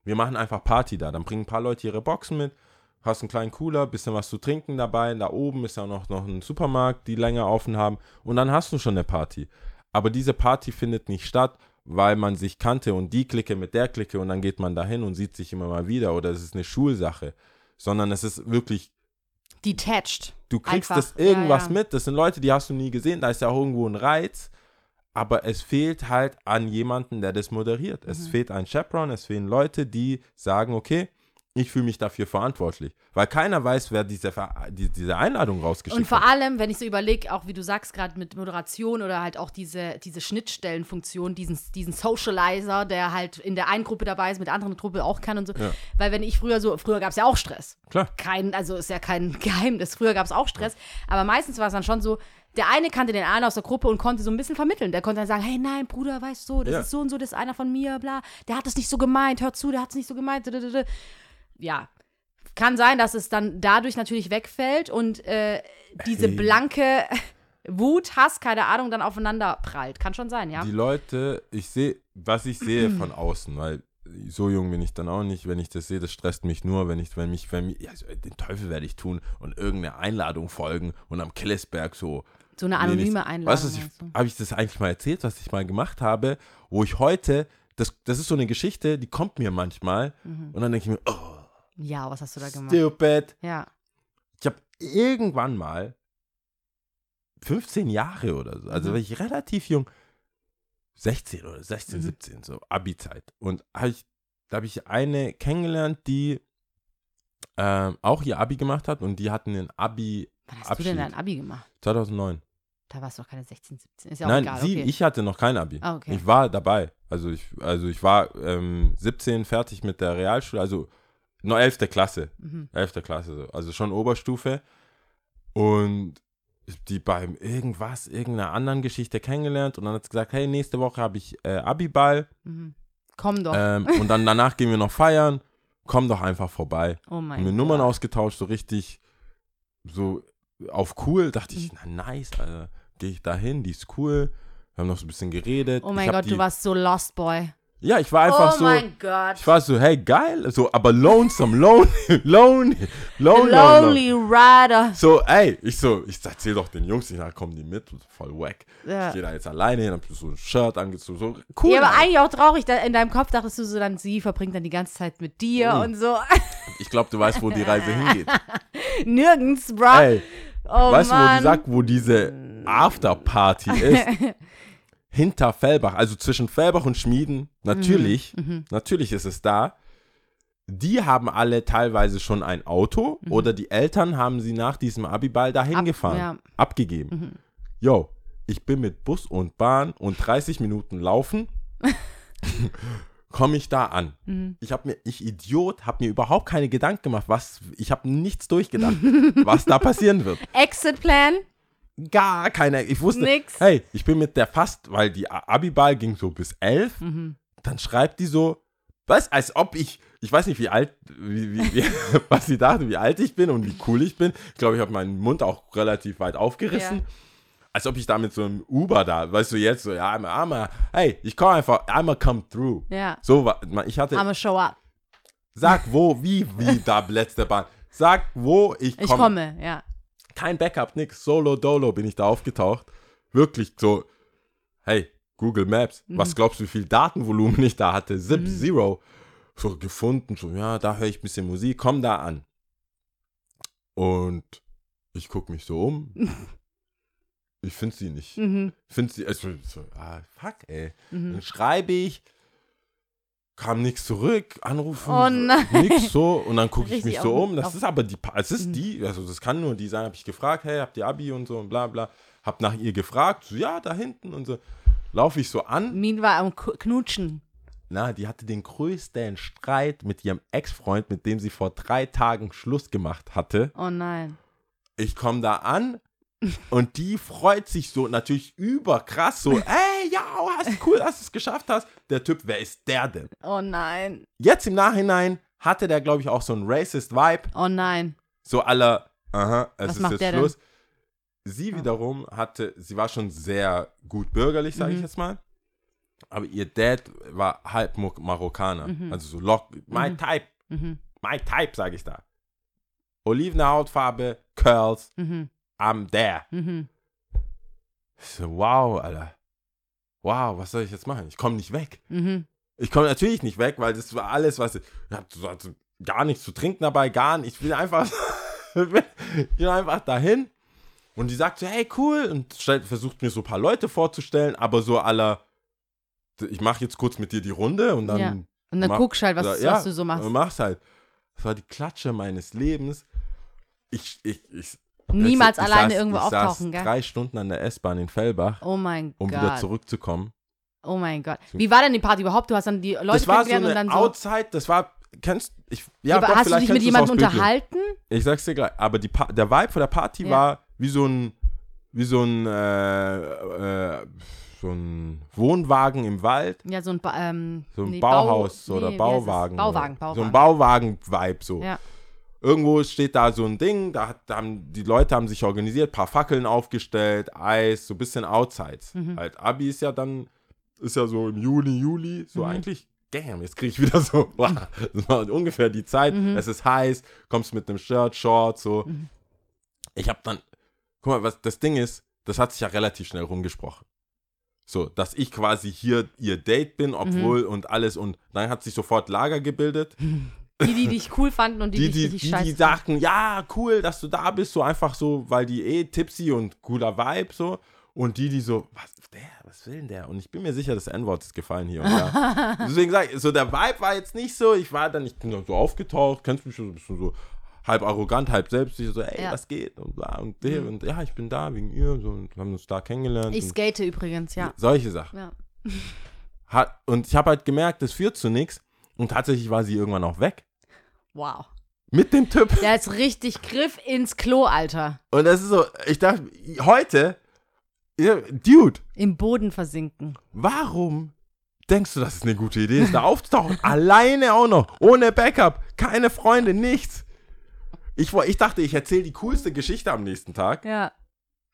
wir machen einfach Party da. Dann bringen ein paar Leute ihre Boxen mit, hast einen kleinen Cooler, bisschen was zu trinken dabei. Da oben ist ja noch, noch ein Supermarkt, die länger offen haben. Und dann hast du schon eine Party. Aber diese Party findet nicht statt, weil man sich kannte und die Clique mit der Clique und dann geht man dahin und sieht sich immer mal wieder oder es ist eine Schulsache. Sondern es ist wirklich, Detached. du kriegst Einfach, das irgendwas ja, ja. mit. Das sind Leute, die hast du nie gesehen. Da ist ja auch irgendwo ein Reiz. Aber es fehlt halt an jemanden, der das moderiert. Es Mhm. fehlt ein Chaperone, es fehlen Leute, die sagen, okay, ich fühle mich dafür verantwortlich. Weil keiner weiß, wer diese, Ver- die, diese Einladung rausgeschickt Und vor hat. allem, wenn ich so überlege, auch wie du sagst, gerade mit Moderation oder halt auch diese, diese Schnittstellenfunktion, diesen, diesen Socializer, der halt in der einen Gruppe dabei ist, mit der anderen Gruppe auch kann und so. Ja. Weil wenn ich früher so, früher gab es ja auch Stress. Klar. Kein, also ist ja kein Geheimnis, früher gab es auch Stress. Aber meistens war es dann schon so, der eine kannte den einen aus der Gruppe und konnte so ein bisschen vermitteln. Der konnte dann sagen, hey, nein, Bruder, weißt du, das Ja. ist so und so, das ist einer von mir, bla. Der hat es nicht so gemeint, hör zu, der hat es nicht so gemeint. Ja, kann sein, dass es dann dadurch natürlich wegfällt und äh, diese Hey. blanke Wut, Hass, keine Ahnung, dann aufeinander prallt. Kann schon sein, ja. Die Leute, ich sehe, was ich sehe von außen, weil so jung bin ich dann auch nicht, wenn ich das sehe, das stresst mich nur, wenn ich, wenn mich, wenn mich, ja, den Teufel werde ich tun und irgendeine Einladung folgen und am Killesberg so. So eine Nee, anonyme nicht- Einladung. Weißt du, du? habe ich das eigentlich mal erzählt, was ich mal gemacht habe, wo ich heute, das, das ist so eine Geschichte, die kommt mir manchmal Mhm. und dann denke ich mir, oh, Ja, was hast du da gemacht? stupid. Ja. Ich habe irgendwann mal 15 Jahre oder so, also Mhm. war ich relativ jung, 16 oder 16, Mhm. 17, so Abi-Zeit. Und hab ich, da habe ich eine kennengelernt, die ähm, auch ihr Abi gemacht hat und die hatten ein Abi Wann hast du denn Abschied. dein Abi gemacht? 2009. Da warst du doch keine 16, 17. Ist ja auch Nein, egal. sie, okay. ich hatte noch kein Abi. Ah, okay. Ich war dabei. Also ich, also ich war ähm, 17 fertig mit der Realschule, also nur 11. Klasse. Mhm. 11. Klasse, so. also schon Oberstufe. Und die beim irgendwas, irgendeiner anderen Geschichte kennengelernt und dann hat sie gesagt, hey, nächste Woche habe ich äh, Abiball Mhm. Komm doch. ähm, und dann danach gehen wir noch feiern. Komm doch einfach vorbei. oh mein Haben wir Gott. Nummern ausgetauscht, so richtig so auf cool. Dachte ich, Mhm. na nice, Alter. Gehe ich da hin, die ist cool. Wir haben noch so ein bisschen geredet. Oh mein Gott, die, du warst so Lost Boy. Ja, ich war einfach oh so. mein Gott. Ich war so, hey, geil, so, aber lonesome, lonely, lonely, lonely, lonely. Rider. So, ey, ich so, ich erzähl doch den Jungs, ich na, kommen die mit, voll wack. Ja. Ich gehe da jetzt alleine hin, hab so ein Shirt angezogen, so cool. Ja, aber eigentlich auch traurig. Da in deinem Kopf dachtest du so dann, sie verbringt dann die ganze Zeit mit dir Mhm. und so. Ich glaube, du weißt, wo die Reise hingeht. Nirgends, bro. Ey, oh weißt du, wo die sagt, wo diese Afterparty ist? Hinter Fellbach, also zwischen Fellbach und Schmieden, natürlich, Mhm. natürlich ist es da. Die haben alle teilweise schon ein Auto oder die Eltern haben sie nach diesem Abiball dahin Mhm. Ab- gefahren, ja. abgegeben. Mhm. Yo, ich bin mit Bus und Bahn und 30 Minuten laufen, komme ich da an. Mhm. Ich habe mir, ich Idiot, habe mir überhaupt keine Gedanken gemacht, was, ich habe nichts durchgedacht, was da passieren wird. Exit-Plan? Gar keine, ich wusste, Nix. hey, ich bin mit der fast, weil die A- Abiball ging so bis elf, Mhm. dann schreibt die so, was, als ob ich, ich weiß nicht, wie alt, wie, wie, wie, was sie dachte, wie alt ich bin und wie cool ich bin. Ich glaube, ich habe meinen Mund auch relativ weit aufgerissen. Ja. Als ob ich da mit so einem Uber da, weißt du, jetzt so, ja, einmal, einmal, hey, ich komme einfach, einmal come through. Ja. So, ich hatte, I'm a show up. sag wo, wie, wie da letzte Bahn. Sag wo ich komme. Ich komme, ja. Kein Backup, nix. Solo Dolo bin ich da aufgetaucht. Wirklich so, hey, Google Maps, Mhm. was glaubst du, wie viel Datenvolumen ich da hatte? Zip Zero. So gefunden, so, ja, da höre ich ein bisschen Musik, komm da an. Und ich gucke mich so um. ich finde sie nicht. Mhm. Finde sie, also, so, ah, fuck, ey. Mhm. Dann schreibe ich, kam nichts zurück, anrufen, Oh nein. nix so. Und dann gucke ich mich so um. Das ist aber die, es ist Mhm. die, also das kann nur die sein. Habe ich gefragt, hey, habt ihr Abi und so und bla bla. Hab nach ihr gefragt, so, ja, da hinten und so. Laufe ich so an. Min war am Knutschen. Na, die hatte den größten Streit mit ihrem Ex-Freund, mit dem sie vor drei Tagen Schluss gemacht hatte. Oh nein. Ich komme da an und die freut sich so natürlich überkrass so, ey, ja, oh, hast cool, dass du es geschafft hast. Der Typ, wer ist der denn? Oh nein. Jetzt im Nachhinein hatte der, glaube ich, auch so einen racist Vibe, Oh nein. so aller, aha, es Was ist macht jetzt der denn? Schluss. Sie wiederum hatte, sie war schon sehr gut bürgerlich, sage ich Mhm. jetzt mal. Aber ihr Dad war halb Marokkaner. Mhm. Also so lock, my Mhm. type, Mhm. my type, sage ich da. Olivene Hautfarbe, Curls, Mhm. I'm there. Mhm. Ich so, wow, Alter. Wow, was soll ich jetzt machen? Ich komme nicht weg. Mhm. Ich komme natürlich nicht weg, weil das war alles, was ich. Ich also gar nichts zu trinken dabei, gar nicht. Ich will einfach. ich will einfach dahin. Und die sagt so, hey, cool. Und versucht mir so ein paar Leute vorzustellen, aber so aller. Ich mache jetzt kurz mit dir die Runde und dann. Ja. Und dann mach- guckst halt, was, oder- ja, was du so machst. Und machst halt. Das war die Klatsche meines Lebens. Ich, ich, ich. Niemals ich alleine saß, irgendwo ich auftauchen, saß gell? drei Stunden an der S-Bahn in Fellbach, Oh mein um Gott. wieder zurückzukommen. Oh mein Gott. Wie war denn die Party überhaupt? Du hast dann die Leute das war so kennengelernt eine und dann so. Outside, das war, kennst, ich, ja, aber doch, hast du vielleicht dich mit kennst du's aus jemandem Bildung. unterhalten? Ich sag's dir gleich, aber die pa der Vibe von der Party Ja. war wie so ein, wie so ein, äh, äh, so ein Wohnwagen im Wald, Ja, so ein, ba ähm, so ein nee, Bauhaus Bau- oder nee, wie heißt? Bauwagen. Bauwagen, Bauwagen. So ein Bauwagen-Vibe so. Ja. Irgendwo steht da so ein Ding, da, hat, da haben die Leute haben sich organisiert, paar Fackeln aufgestellt, Eis, so ein bisschen Outsides. Mhm. Halt, Abi ist ja dann, ist ja so im Juni, Juli, so Mhm. eigentlich, damn, jetzt kriege ich wieder so, wow, das war ungefähr die Zeit, Mhm. es ist heiß, kommst mit einem Shirt, Shorts, so. Ich habe dann, guck mal, was das Ding ist, das hat sich ja relativ schnell rumgesprochen. So, dass ich quasi hier ihr Date bin, obwohl und alles und dann hat sich sofort Lager gebildet. Die, die dich cool fanden und die, Die, die, die, die fanden. sagten, ja, cool, dass du da bist, so einfach so, weil die eh tipsy und cooler Vibe so. Und die, die so, was, der, was will denn der? Und ich bin mir sicher, das N-Wort ist gefallen hier und da. Deswegen sage ich, so der Vibe war jetzt nicht so, ich war dann, ich bin dann so aufgetaucht, kennst mich schon so ein bisschen so halb arrogant, halb selbstsicher, so, ey, Ja. was geht? Und und der und ja, ich bin da wegen ihr, so, und haben uns da kennengelernt. Ich und skate übrigens, ja. solche Sachen. ja. Hat, und ich habe halt gemerkt, das führt zu nichts. Und tatsächlich war sie irgendwann auch weg. Wow. Mit dem Typ. Der ist richtig Griff ins Klo, Alter. Und das ist so, ich dachte, heute, Dude, Im Boden versinken. warum denkst du, dass es eine gute Idee ist, da aufzutauchen? Alleine auch noch, ohne Backup, keine Freunde, nichts. Ich, ich dachte, ich erzähle die coolste Geschichte am nächsten Tag. Ja.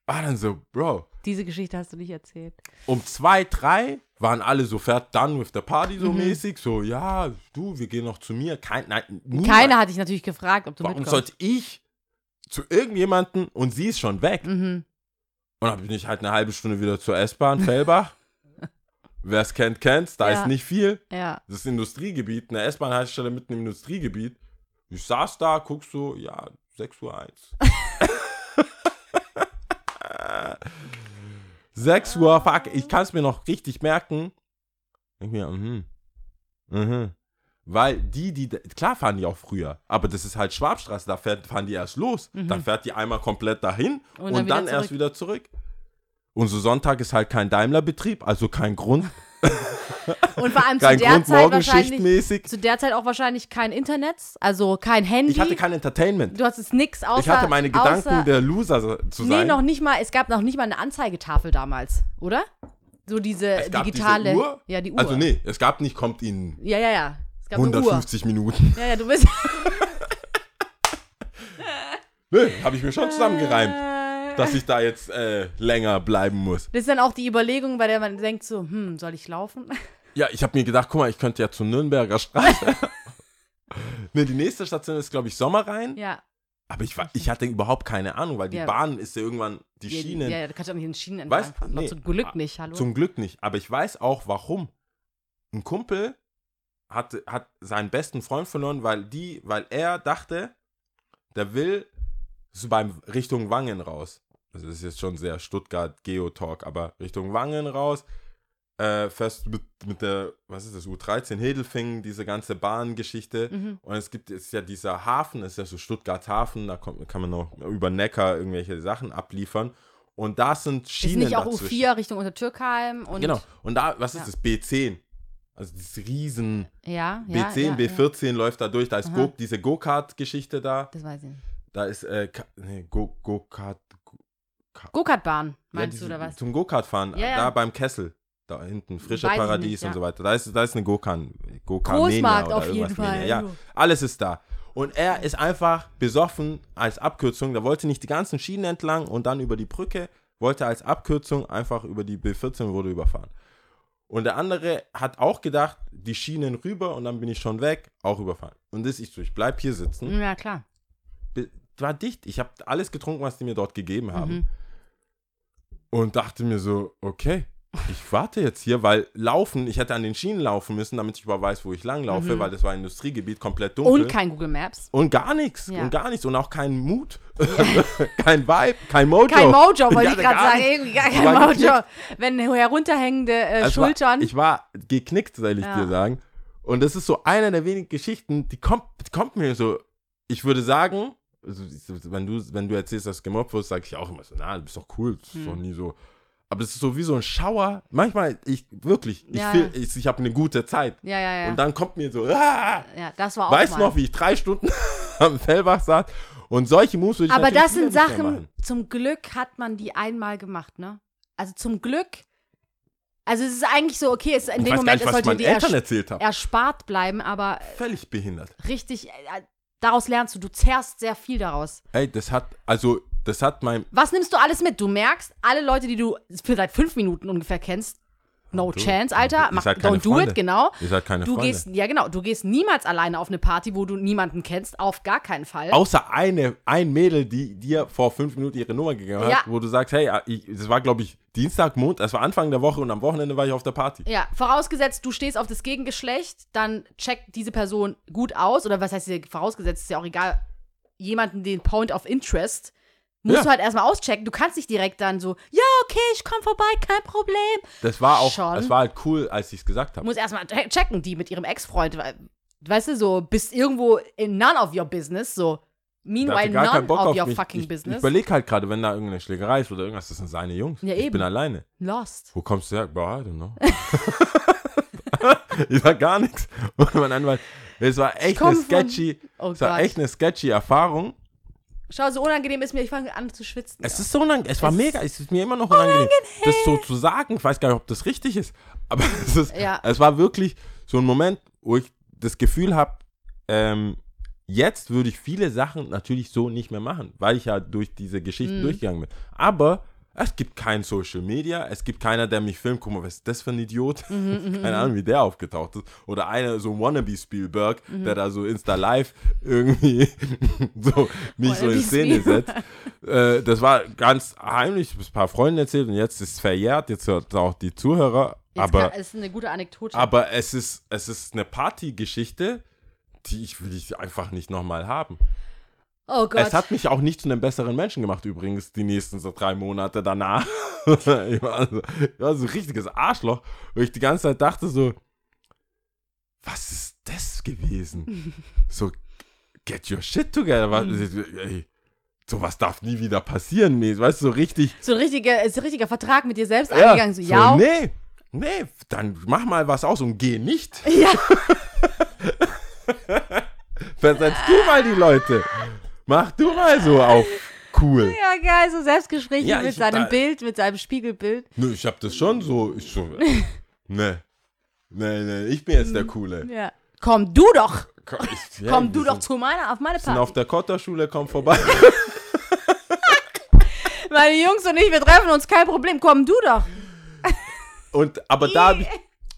War dann so, Bro, Diese Geschichte hast du nicht erzählt. um zwei, drei waren alle so fährt done with the party so Mhm. mäßig. So, ja, du, wir gehen noch zu mir. Kein, nein. Keiner hat dich natürlich gefragt, ob du Warum mitkommst. sollte ich zu irgendjemanden und sie ist schon weg? Mhm. Und dann bin ich halt eine halbe Stunde wieder zur S-Bahn, Fellbach. Wer es kennt, kennt's. Da Ja. ist nicht viel. Ja. Das ist Industriegebiet, eine S-Bahn-Haltestelle mitten im Industriegebiet. Ich saß da, guckst so, ja, 6 Uhr 1. 6 Uhr, fuck, ich kann es mir noch richtig merken. Denk mir, mhm. Mhm. Weil die, die, klar fahren die auch früher, aber das ist halt Schwabstraße, da fährt, fahren die erst los. Dann fährt die einmal komplett dahin und, Mhm. Und dann dann, wieder erst zurück. wieder zurück. Und so Sonntag ist halt kein Daimler-Betrieb, also kein Grund, Und vor allem zu kein der Grund Zeit wahrscheinlich. Zu der Zeit auch wahrscheinlich kein Internet, also kein Handy. Ich hatte kein Entertainment. du hattest nix außer. Ich hatte meine Gedanken außer, der Loser zu Nee, sein. noch nicht mal. Es gab noch nicht mal eine Anzeigetafel damals, oder? So diese digitale. diese Uhr. Ja, die Uhr. Also nee, es gab nicht, kommt in Ja, ja, ja. Es gab eine Uhr. 150 Minuten. Ja, ja, du bist. Nö, habe ich mir schon zusammengereimt, dass ich da jetzt äh, länger bleiben muss. Das ist dann auch die Überlegung, bei der man denkt so, hm, soll ich laufen? Ja, ich habe mir gedacht, guck mal, ich könnte ja zur Nürnberger Straße. ne, die nächste Station ist, glaube ich, Sommerrhein. Ja. Aber ich, war, ich hatte überhaupt keine Ahnung, weil die Ja. Bahn ist ja irgendwann, die Ja, Schienen. Ja, da kannst du auch nicht in Schienen entlang fahren. Nee. zum Glück nicht, hallo? Zum Glück nicht. Aber ich weiß auch, warum. Ein Kumpel hat, hat seinen besten Freund verloren, weil die, weil er dachte, der will so beim Richtung Wangen raus. Das ist jetzt schon sehr Stuttgart Geotalk, aber Richtung Wangen raus. Äh, fährst mit, mit der, was ist das, U13 Hedelfingen, diese ganze Bahngeschichte. Mhm. Und es gibt jetzt ja dieser Hafen, das ist ja so Stuttgart Hafen, da kommt, kann man noch über Neckar irgendwelche Sachen abliefern. Und da sind ist Schienen nicht auch dazwischen. U4 Richtung Untertürkheim und. Genau. Und da, was ist Ja. das? B10. Also dieses riesen Ja, ja. B10, ja, B14 läuft da durch. Da ist Aha. Go, diese Go-Kart-Geschichte da. Das weiß ich nicht. Da ist äh, nee, Go- Go-Kart. Go-Kart-Bahn, ja, meinst diese- du, oder was? Zum Go-Kart fahren. Ja, ja. Da beim Kessel. Da hinten. Frische Weiß Paradies nicht, ja. und so weiter. Da ist, da ist eine Go-Kart. Go Großmarkt auf jeden Fall. Mania. Ja, alles ist da. Und er ist einfach besoffen als Abkürzung. Der wollte nicht die ganzen Schienen entlang und dann über die Brücke. Wollte als Abkürzung einfach über die B14 und wurde überfahren. Und der andere hat auch gedacht, die Schienen rüber und dann bin ich schon weg, auch überfahren. Und das ich so, ich bleib hier sitzen. Ja, klar. War dicht. Ich habe alles getrunken, was die mir dort gegeben haben. Mhm. Und dachte mir so, okay, ich warte jetzt hier, weil laufen, ich hätte an den Schienen laufen müssen, damit ich überhaupt weiß, wo ich langlaufe, Mhm. weil das war Industriegebiet, komplett dunkel. Und kein Google Maps. Und gar nichts. Ja. Und gar nichts. Und auch kein Mut. kein Vibe, kein Mojo. Kein Mojo, wollte Ich gerade sagen. Irgendwie gar kein war Mojo. Wenn herunterhängende äh, war- Schultern. ich war geknickt, soll ich Ja. dir sagen. Und das ist so eine der wenigen Geschichten, die kommt, die kommt mir so, ich würde sagen, also, wenn, du, wenn du erzählst, dass du gemobbt wirst, sage ich auch immer so, na, du bist doch cool, das ist doch nie so. Aber es ist so wie so ein Schauer. Manchmal, ich wirklich, ich, Ja, ja. ich, ich habe eine gute Zeit. Ja, ja, ja. Und dann kommt mir so, ah, ja, das war auch weißt du mal. noch, wie ich drei Stunden am Fellbach saß? Und solche Moves würde ich Aber das sind Sachen, zum Glück hat man die einmal gemacht, ne? Also zum Glück. Also es ist eigentlich so, okay, es, in Ich dem Moment nicht, es sollte dir erzählt erspart bleiben, aber Völlig behindert. richtig, äh, daraus lernst du, du zehrst sehr viel daraus. Ey, das hat, also, das hat mein, Was nimmst du alles mit? Du merkst, alle Leute, die du für seit fünf Minuten ungefähr kennst, no Du- chance, Alter. Mach, keine don't do Freunde. it, genau. ihr seid keine Du Freunde. gehst, ja genau, du gehst niemals alleine auf eine Party, wo du niemanden kennst, auf gar keinen Fall. Außer eine, ein Mädel, die dir vor fünf Minuten ihre Nummer gegeben hat, Ja. wo du sagst, hey, ich, das war, glaube ich, Dienstag, Mond, das war Anfang der Woche und am Wochenende war ich auf der Party. Ja, vorausgesetzt, du stehst auf das Gegengeschlecht, dann checkt diese Person gut aus, oder was heißt vorausgesetzt, ist ja auch egal, jemanden den Point of Interest, musst Ja. du halt erstmal auschecken. Du kannst nicht direkt dann so, ja, okay, ich komm vorbei, kein Problem. Das war auch, Schon. das war halt cool, als ich es gesagt Du habe. musst erstmal checken, die mit ihrem Ex-Freund, weil- weißt du, so, bist irgendwo in none of your business, so, meanwhile none of your mich. fucking ich, business. Ich überlege halt gerade, wenn da irgendeine Schlägerei ist oder irgendwas, das sind seine Jungs. Ja, ich eben. bin alleine. Lost. Wo kommst du her? Boah, I don't know. ich sag gar nichts. Und mein Anwalt, es war echt eine sketchy, Oh es war echt eine sketchy Erfahrung. Schau, so unangenehm ist mir, ich fange an zu schwitzen. Es ist so unangenehm, es war Es mega, es ist mir immer noch unangenehm, das so zu sagen. Ich weiß gar nicht, ob das richtig ist, aber es, ist, Ja. es war wirklich so ein Moment, wo ich das Gefühl habe, ähm, jetzt würde ich viele Sachen natürlich so nicht mehr machen, weil ich ja durch diese Mhm. Geschichten durchgegangen bin. Aber es gibt kein Social Media, es gibt keiner, der mich filmt. Guck mal, was ist das für ein Idiot? Mhm, Keine Ahnung, wie der aufgetaucht ist. Oder einer, so ein Wannabe Spielberg, Mhm. der da so Insta-Live irgendwie so mich so in Wannabe Szene setzt. Äh, das war ganz heimlich, es ein paar Freunden erzählt und jetzt ist es verjährt, jetzt hört auch die Zuhörer. Jetzt aber kann, ist eine gute Anekdote. aber es ist, es ist eine Partygeschichte, die ich will ich einfach nicht nochmal haben. Oh Gott. Es hat mich auch nicht zu einem besseren Menschen gemacht, übrigens, die nächsten so drei Monate danach. ich, war so, ich war so ein richtiges Arschloch, wo ich die ganze Zeit dachte so, was ist das gewesen? so, get your shit together. Was, ey, sowas darf nie wieder passieren, nee, weißt du, so richtig. so ein richtiger, ist ein richtiger Vertrag mit dir selbst Ja, eingegangen. So, ja, nee, nee, dann mach mal was aus und geh nicht. ja. Versetz du mal die Leute. Mach du mal so auf cool. ja, geil, so Selbstgespräche Ja, mit seinem da- Bild, mit seinem Spiegelbild. Nö, ich hab das schon so. Ich so. ne. Ne, ne, ich bin jetzt der Coole. Ja. Komm du doch, Komm, ich, ja, komm du doch sind, zu meiner, auf meine Party. auf der Kotterschule, komm vorbei. Meine Jungs und ich, wir treffen uns, kein Problem, komm du doch. Und, aber da hab ich.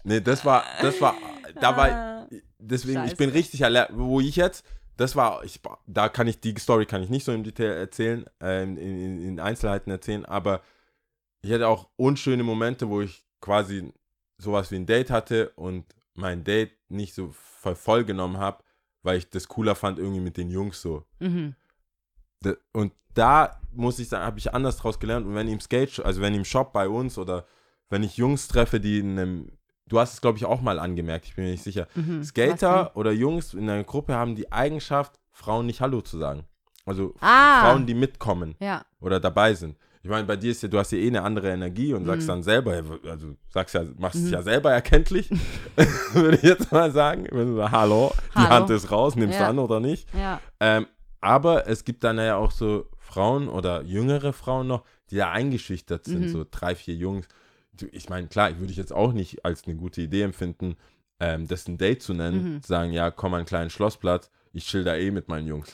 Ne, das war, das war, da Ah, war, deswegen, ich bin scheiße. richtig wo ich jetzt, das war, ich, da kann ich, die Story kann ich nicht so im Detail erzählen, äh, in, in, in Einzelheiten erzählen, aber ich hatte auch unschöne Momente, wo ich quasi sowas wie ein Date hatte und mein Date nicht so voll, voll genommen habe, weil ich das cooler fand irgendwie mit den Jungs so. Mhm. Da- Und da muss ich sagen, habe ich anders draus gelernt. Und wenn ich im Skate, also wenn ich im Shop bei uns oder wenn ich Jungs treffe, die in einem, du hast es glaube ich auch mal angemerkt, ich bin mir nicht sicher. Mhm. Skater oder Jungs in einer Gruppe haben die Eigenschaft, Frauen nicht Hallo zu sagen. Also Ah. Frauen, die mitkommen? Ja. oder dabei sind. Ich meine, bei dir ist ja, du hast ja eh eine andere Energie und Mhm. sagst dann selber, also sagst ja, machst es ja selber erkenntlich, würde ich jetzt mal sagen. Wenn du sagst, hallo, die Hallo. Hand ist raus, nimmst Ja. du an oder nicht. Ja. Ähm, aber es gibt dann ja auch so Frauen oder jüngere Frauen noch, die da eingeschüchtert sind, Mhm. so drei, vier Jungs. Ich meine, klar, würde ich jetzt auch nicht als eine gute Idee empfinden, ähm, das ein Date zu nennen, Mhm. zu sagen, ja, komm an einen kleinen Schlossplatz, ich chill da eh mit meinen Jungs.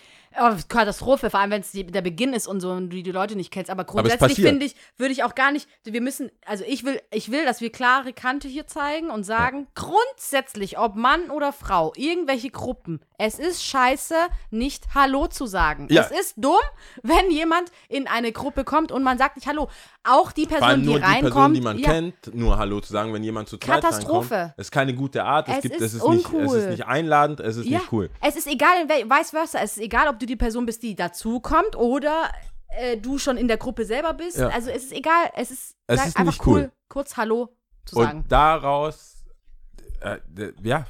Katastrophe, vor allem wenn es die- der Beginn ist und so und du die Leute nicht kennst. Aber grundsätzlich finde ich, würde ich auch gar nicht, wir müssen, also ich will, ich will, dass wir klare Kante hier zeigen und sagen, grundsätzlich, ob Mann oder Frau, irgendwelche Gruppen, es ist scheiße, nicht Hallo zu sagen. Ja. Es ist dumm, wenn jemand in eine Gruppe kommt und man sagt nicht Hallo. Auch die Person, allem die nur die reinkommt. Person, die man ja, kennt, nur Hallo zu sagen, wenn jemand zu zweit Katastrophe. reinkommt. Ist keine gute Art, es, Es gibt, ist es, ist nicht, es ist nicht einladend, es ist Ja, nicht cool. es ist egal, in vice versa. Es ist egal, ob du die Person bist, die dazukommt oder äh, du schon in der Gruppe selber bist. Ja. Also es ist egal. Es ist, Es sag ist einfach nicht cool. kurz Hallo zu sagen. Und daraus äh, ja,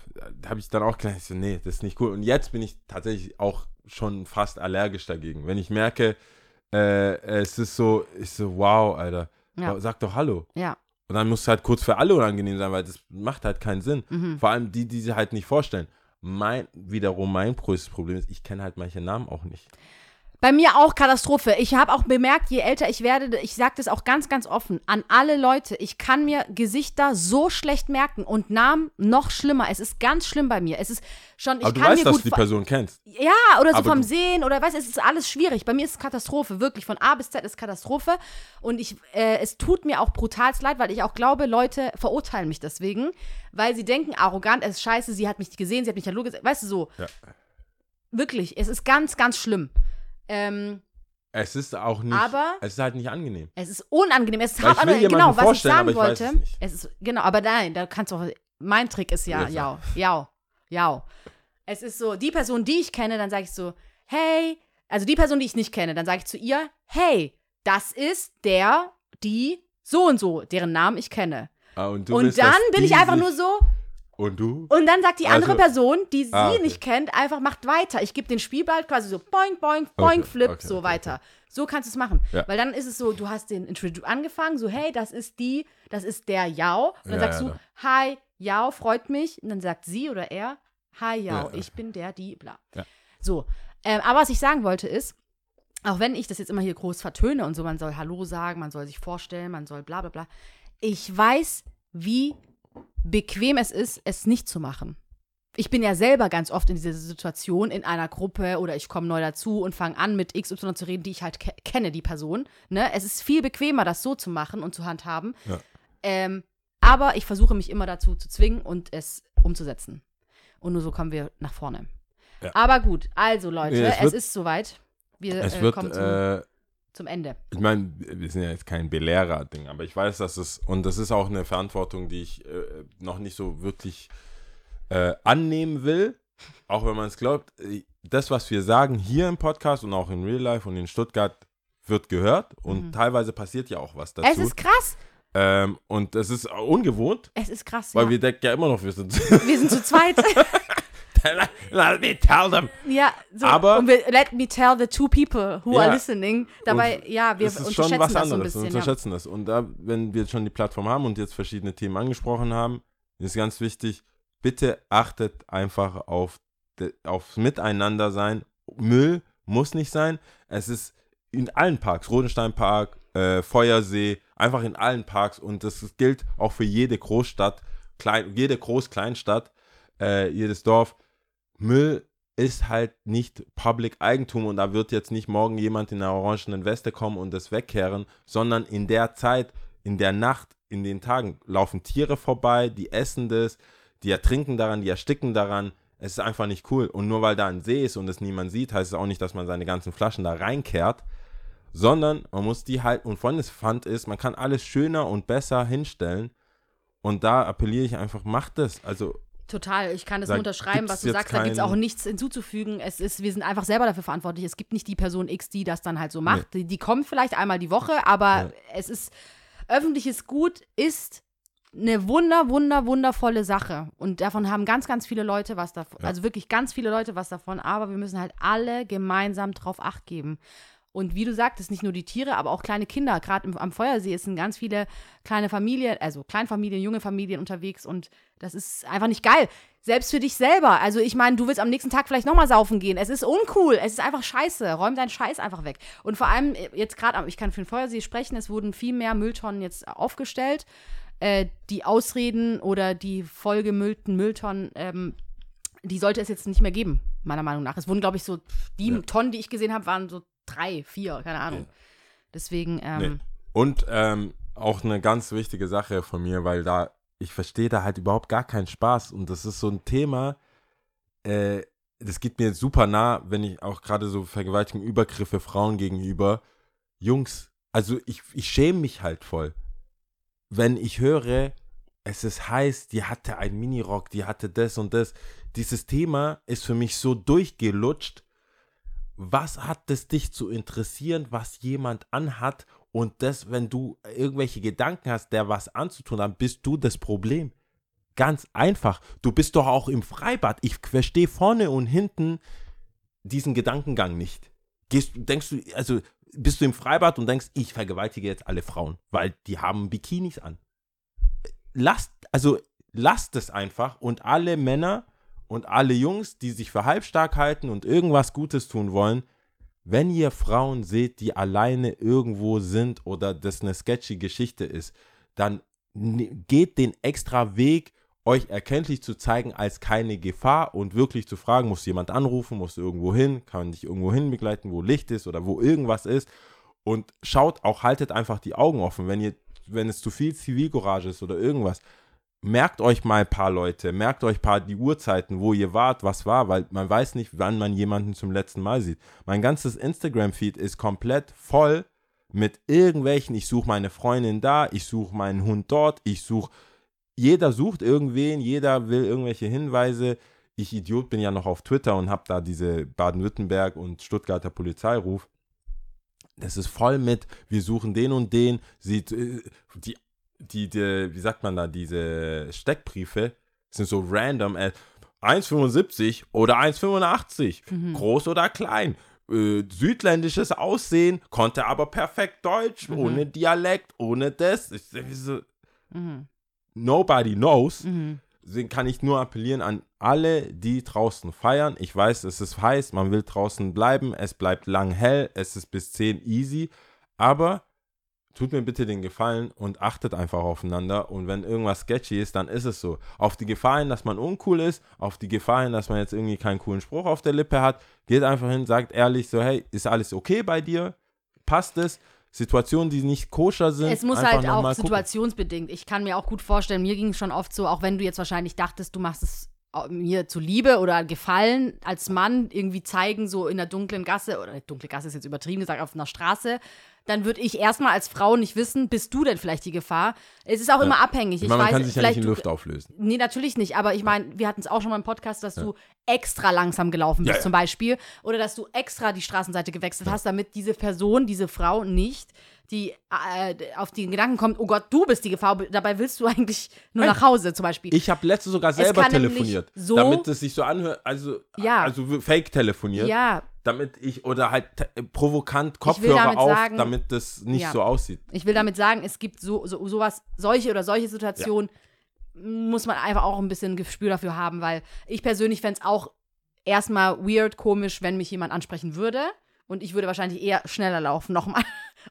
habe ich dann auch gedacht, so, nee, das ist nicht cool. Und jetzt bin ich tatsächlich auch schon fast allergisch dagegen. Wenn ich merke, äh, es ist so, ich so, wow, Alter, Ja. sag doch Hallo. Ja. Und dann muss es halt kurz für alle unangenehm sein, weil das macht halt keinen Sinn. Mhm. Vor allem die, die sie halt nicht vorstellen. Mein, wiederum mein größtes Problem ist, ich kenne halt manche Namen auch nicht. Bei mir auch Katastrophe. Ich habe auch bemerkt, je älter ich werde, ich sage das auch ganz, ganz offen an alle Leute, ich kann mir Gesichter so schlecht merken und Namen noch schlimmer. Es ist ganz schlimm bei mir. Es ist schon, ich Aber du kann weißt, mir dass gut du die Person kennst. Ja, oder so Aber vom Sehen oder weißt, es ist alles schwierig. Bei mir ist es Katastrophe, wirklich. Von A bis Z ist Katastrophe. Und ich, äh, es tut mir auch brutal leid, weil ich auch glaube, Leute verurteilen mich deswegen, weil sie denken, arrogant, es ist scheiße, sie hat mich gesehen, sie hat mich Hallo gesagt. Weißt du so? Ja. Wirklich, es ist ganz, ganz schlimm. Ähm, Es ist auch nicht, Aber- es ist halt nicht angenehm. es ist unangenehm, es ist hart, aber genau, was ich sagen wollte. es. Es ist, genau, aber nein, da kannst du auch, mein Trick ist ja, Ja, ja, ja. Es ist so, die Person, die ich kenne, dann sage ich so, hey, also die Person, die ich nicht kenne, dann sage ich zu ihr, hey, das ist der, die so und so, deren Namen ich kenne. Ah, und und dann bin ich einfach nur so, Und du? und dann sagt die andere Also- Person, die sie Ah, okay. nicht kennt, einfach macht weiter. Ich gebe den Spielball quasi so boing, boing, boing, Okay, flip, okay, so weiter. So kannst du es machen. Ja. Weil dann ist es so, du hast den Introdu angefangen, so, hey, das ist die, das ist der Yao. Und dann Ja, sagst ja, du, hi, Yao, freut mich. Und dann sagt sie oder er, hi, Yao, ich bin der, die, bla. So. Ähm, aber was ich sagen wollte ist, auch wenn ich das jetzt immer hier groß vertöne und so, man soll Hallo sagen, man soll sich vorstellen, man soll bla bla bla. Ich weiß, wie bequem es ist, es nicht zu machen. Ich bin ja selber ganz oft in dieser Situation in einer Gruppe oder ich komme neu dazu und fange an mit XY zu reden, die ich halt ke kenne, die Person. Ne? Es ist viel bequemer, das so zu machen und zu handhaben. Ja. Ähm, aber ich versuche mich immer dazu zu zwingen und es umzusetzen. Und nur so kommen wir nach vorne. Ja. Aber gut, also Leute, Ja, es es, wird- ist soweit. Wir Es äh, wird, kommen zum, äh, zum Ende. ich meine, wir sind ja jetzt kein Belehrer-Ding, aber ich weiß, dass es, und das ist auch eine Verantwortung, die ich äh, noch nicht so wirklich äh, annehmen will, auch wenn man es glaubt. Äh, Das, was wir sagen hier im Podcast und auch in Real Life und in Stuttgart, wird gehört und Mhm. teilweise passiert ja auch was dazu. Es ist krass. ähm, und das ist ungewohnt, Es ist krass. weil ja. wir denken ja immer noch, wir sind. wir sind zu zweit. Let me tell them. ja, so. Aber- und wir, let me tell the two people who Ja. are listening. Dabei, ja, wir unterschätzen schon was das so ein anderes. wir bisschen. Ja. unterschätzen das. Und da, wenn wir schon die Plattform haben und jetzt verschiedene Themen angesprochen haben, ist ganz wichtig, bitte achtet einfach auf aufs Miteinander sein. Müll muss nicht sein. Es ist in allen Parks, Rodensteinpark, äh, Feuersee, einfach in allen Parks und das gilt auch für jede Großstadt, klein, jede Groß-Kleinstadt, äh, jedes Dorf. Müll ist halt nicht Public Eigentum und da wird jetzt nicht morgen jemand in einer orangenen Weste kommen und das wegkehren, sondern in der Zeit, in der Nacht, in den Tagen laufen Tiere vorbei, die essen das, die ertrinken daran, die ersticken daran. Es ist einfach nicht cool. Und nur weil da ein See ist und es niemand sieht, heißt es auch nicht, dass man seine ganzen Flaschen da reinkehrt, sondern man muss die halt, und Freundes Pfand ist, man kann alles schöner und besser hinstellen. Und da appelliere ich einfach, macht das. Also Total, ich kann das Da nur unterschreiben, was du sagst. Da gibt es auch nichts hinzuzufügen. Es ist, wir sind einfach selber dafür verantwortlich. Es gibt nicht die Person X, die das dann halt so macht. Die, die kommt vielleicht einmal die Woche, aber Ja. es ist, öffentliches Gut ist eine wunder, wunder, wundervolle Sache. Und davon haben ganz, ganz viele Leute was davon. Ja. Also wirklich ganz viele Leute was davon. Aber wir müssen halt alle gemeinsam drauf Acht geben. Und wie du sagtest, nicht nur die Tiere, aber auch kleine Kinder. Gerade am Feuersee sind ganz viele kleine Familien, also Kleinfamilien, junge Familien unterwegs. Und das ist einfach nicht geil. Selbst für dich selber. Also ich meine, du willst am nächsten Tag vielleicht nochmal saufen gehen. Es ist uncool. Es ist einfach scheiße. Räum deinen Scheiß einfach weg. Und vor allem äh, jetzt gerade, ich kann für den Feuersee sprechen, es wurden viel mehr Mülltonnen jetzt aufgestellt. Äh, die Ausreden oder die vollgemüllten Mülltonnen, ähm, die sollte es jetzt nicht mehr geben, meiner Meinung nach. Es wurden, glaube ich, so, die Ja. Tonnen, die ich gesehen habe, waren so drei, vier, keine Ahnung. Ja. Deswegen, ähm, Nee. Und ähm, auch eine ganz wichtige Sache von mir, weil da, ich verstehe da halt überhaupt gar keinen Spaß. Und das ist so ein Thema, äh, das geht mir super nah, wenn ich auch gerade so Vergewaltigung, Übergriffe Frauen gegenüber, Jungs, also ich, ich schäme mich halt voll. Wenn ich höre, es ist heiß, die hatte einen Minirock, die hatte das und das. Dieses Thema ist für mich so durchgelutscht. Was hat es dich zu interessieren, was jemand anhat? Und das, wenn du irgendwelche Gedanken hast, der was anzutun, dann bist du das Problem. ganz einfach. Du bist doch auch im Freibad. Ich verstehe vorne und hinten diesen Gedankengang nicht. Gehst, denkst du, also bist du im Freibad und denkst, ich vergewaltige jetzt alle Frauen, weil die haben Bikinis an. Lasst, also lasst es einfach und alle Männer und alle Jungs, die sich für halbstark halten und irgendwas Gutes tun wollen, wenn ihr Frauen seht, die alleine irgendwo sind oder das eine sketchy Geschichte ist, dann geht den extra Weg, euch erkenntlich zu zeigen als keine Gefahr und wirklich zu fragen, muss jemand anrufen, muss irgendwo hin, kann dich irgendwo hin begleiten, wo Licht ist oder wo irgendwas ist. Und schaut auch, haltet einfach die Augen offen, wenn ihr, wenn es zu viel Zivilcourage ist oder irgendwas. Merkt euch mal ein paar Leute, merkt euch ein paar die Uhrzeiten, wo ihr wart, was war, weil man weiß nicht, wann man jemanden zum letzten Mal sieht. Mein ganzes Instagram-Feed ist komplett voll mit irgendwelchen, ich suche meine Freundin da, ich suche meinen Hund dort, ich suche jeder sucht irgendwen, jeder will irgendwelche Hinweise. Ich Idiot bin ja noch auf Twitter und habe da diese Baden-Württemberg und Stuttgarter Polizeiruf. Das ist voll mit, wir suchen den und den. Sie, äh, die, die, die, wie sagt man da, diese Steckbriefe sind so random. 1,75 oder 1,85, mhm. groß oder klein. Äh, südländisches Aussehen, konnte aber perfekt Deutsch, mhm. ohne Dialekt, ohne das. Ich, so, mhm nobody knows, mhm. deswegen kann ich nur appellieren an alle, die draußen feiern. Ich weiß, es ist heiß, man will draußen bleiben, es bleibt lang hell, es ist bis 10 easy, aber tut mir bitte den Gefallen und achtet einfach aufeinander. Und wenn irgendwas sketchy ist, dann ist es so. Auf die Gefahr hin, dass man uncool ist, auf die Gefahr hin, dass man jetzt irgendwie keinen coolen Spruch auf der Lippe hat, geht einfach hin, sagt ehrlich so, hey, ist alles okay bei dir? Passt es? Situationen, die nicht koscher sind. Es muss halt auch situationsbedingt. Ich kann mir auch gut vorstellen, mir ging es schon oft so, auch wenn du jetzt wahrscheinlich dachtest, du machst es mir zuliebe oder gefallen als Mann irgendwie zeigen, so in der dunklen Gasse, oder dunkle Gasse ist jetzt übertrieben gesagt, auf einer Straße, dann würde ich erstmal als Frau nicht wissen, bist du denn vielleicht die Gefahr? Es ist auch ja. immer abhängig. Ich, meine, man weiß, kann sich ja nicht in Luft auflösen. Nee, natürlich nicht. Aber ich meine, wir hatten es auch schon mal im Podcast, dass ja. du extra langsam gelaufen bist, ja, zum Beispiel. Oder dass du extra die Straßenseite gewechselt hast, damit diese Person, diese Frau nicht die äh, auf den Gedanken kommt, oh Gott, du bist die Gefahr, dabei willst du eigentlich nur nach Hause zum Beispiel. Ich habe letzte sogar selber telefoniert, so, damit es sich so anhört, also, ja. also fake telefoniert. Ja. Damit ich, oder halt provokant Kopfhörer auf, sagen, damit das nicht ja. so aussieht. Ich will damit sagen, es gibt so, so sowas, solche oder solche Situationen, ja. muss man einfach auch ein bisschen Gespür dafür haben, weil ich persönlich fände es auch erstmal weird, komisch, wenn mich jemand ansprechen würde. Und ich würde wahrscheinlich eher schneller laufen, nochmal.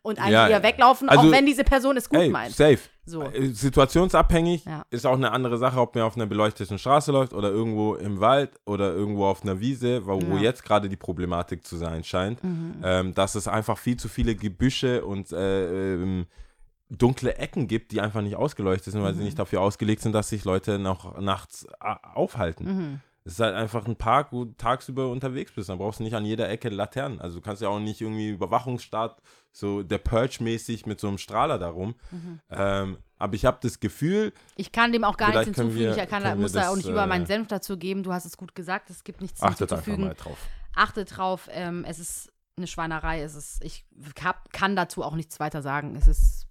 Und eigentlich ja, eher weglaufen, also, auch wenn diese Person es gut ey, meint. Safe. So. Äh, situationsabhängig ja. ist auch eine andere Sache, ob man auf einer beleuchteten Straße läuft oder irgendwo im Wald oder irgendwo auf einer Wiese, wo, ja. jetzt gerade die Problematik zu sein scheint. Mhm. Ähm, dass es einfach viel zu viele Gebüsche und äh, ähm, dunkle Ecken gibt, die einfach nicht ausgeleuchtet sind, weil mhm. sie nicht dafür ausgelegt sind, dass sich Leute noch nachts äh, aufhalten. Mhm. Es ist halt einfach ein Park, wo du tagsüber unterwegs bist. Dann brauchst du nicht an jeder Ecke Laternen. Also du kannst ja auch nicht irgendwie Überwachungsstaat, so der Purge-mäßig mit so einem Strahler darum. Mhm. Ähm, aber ich habe das Gefühl. Ich kann dem auch gar nichts hinzufügen. Wir, ich kann, muss da auch nicht äh, über meinen Senf dazu geben. Du hast es gut gesagt. Es gibt nichts achtet hinzuzufügen. Achtet einfach mal drauf. Achtet drauf. Ähm, es ist eine Schweinerei. Es ist, ich hab, kann dazu auch nichts weiter sagen. Es ist,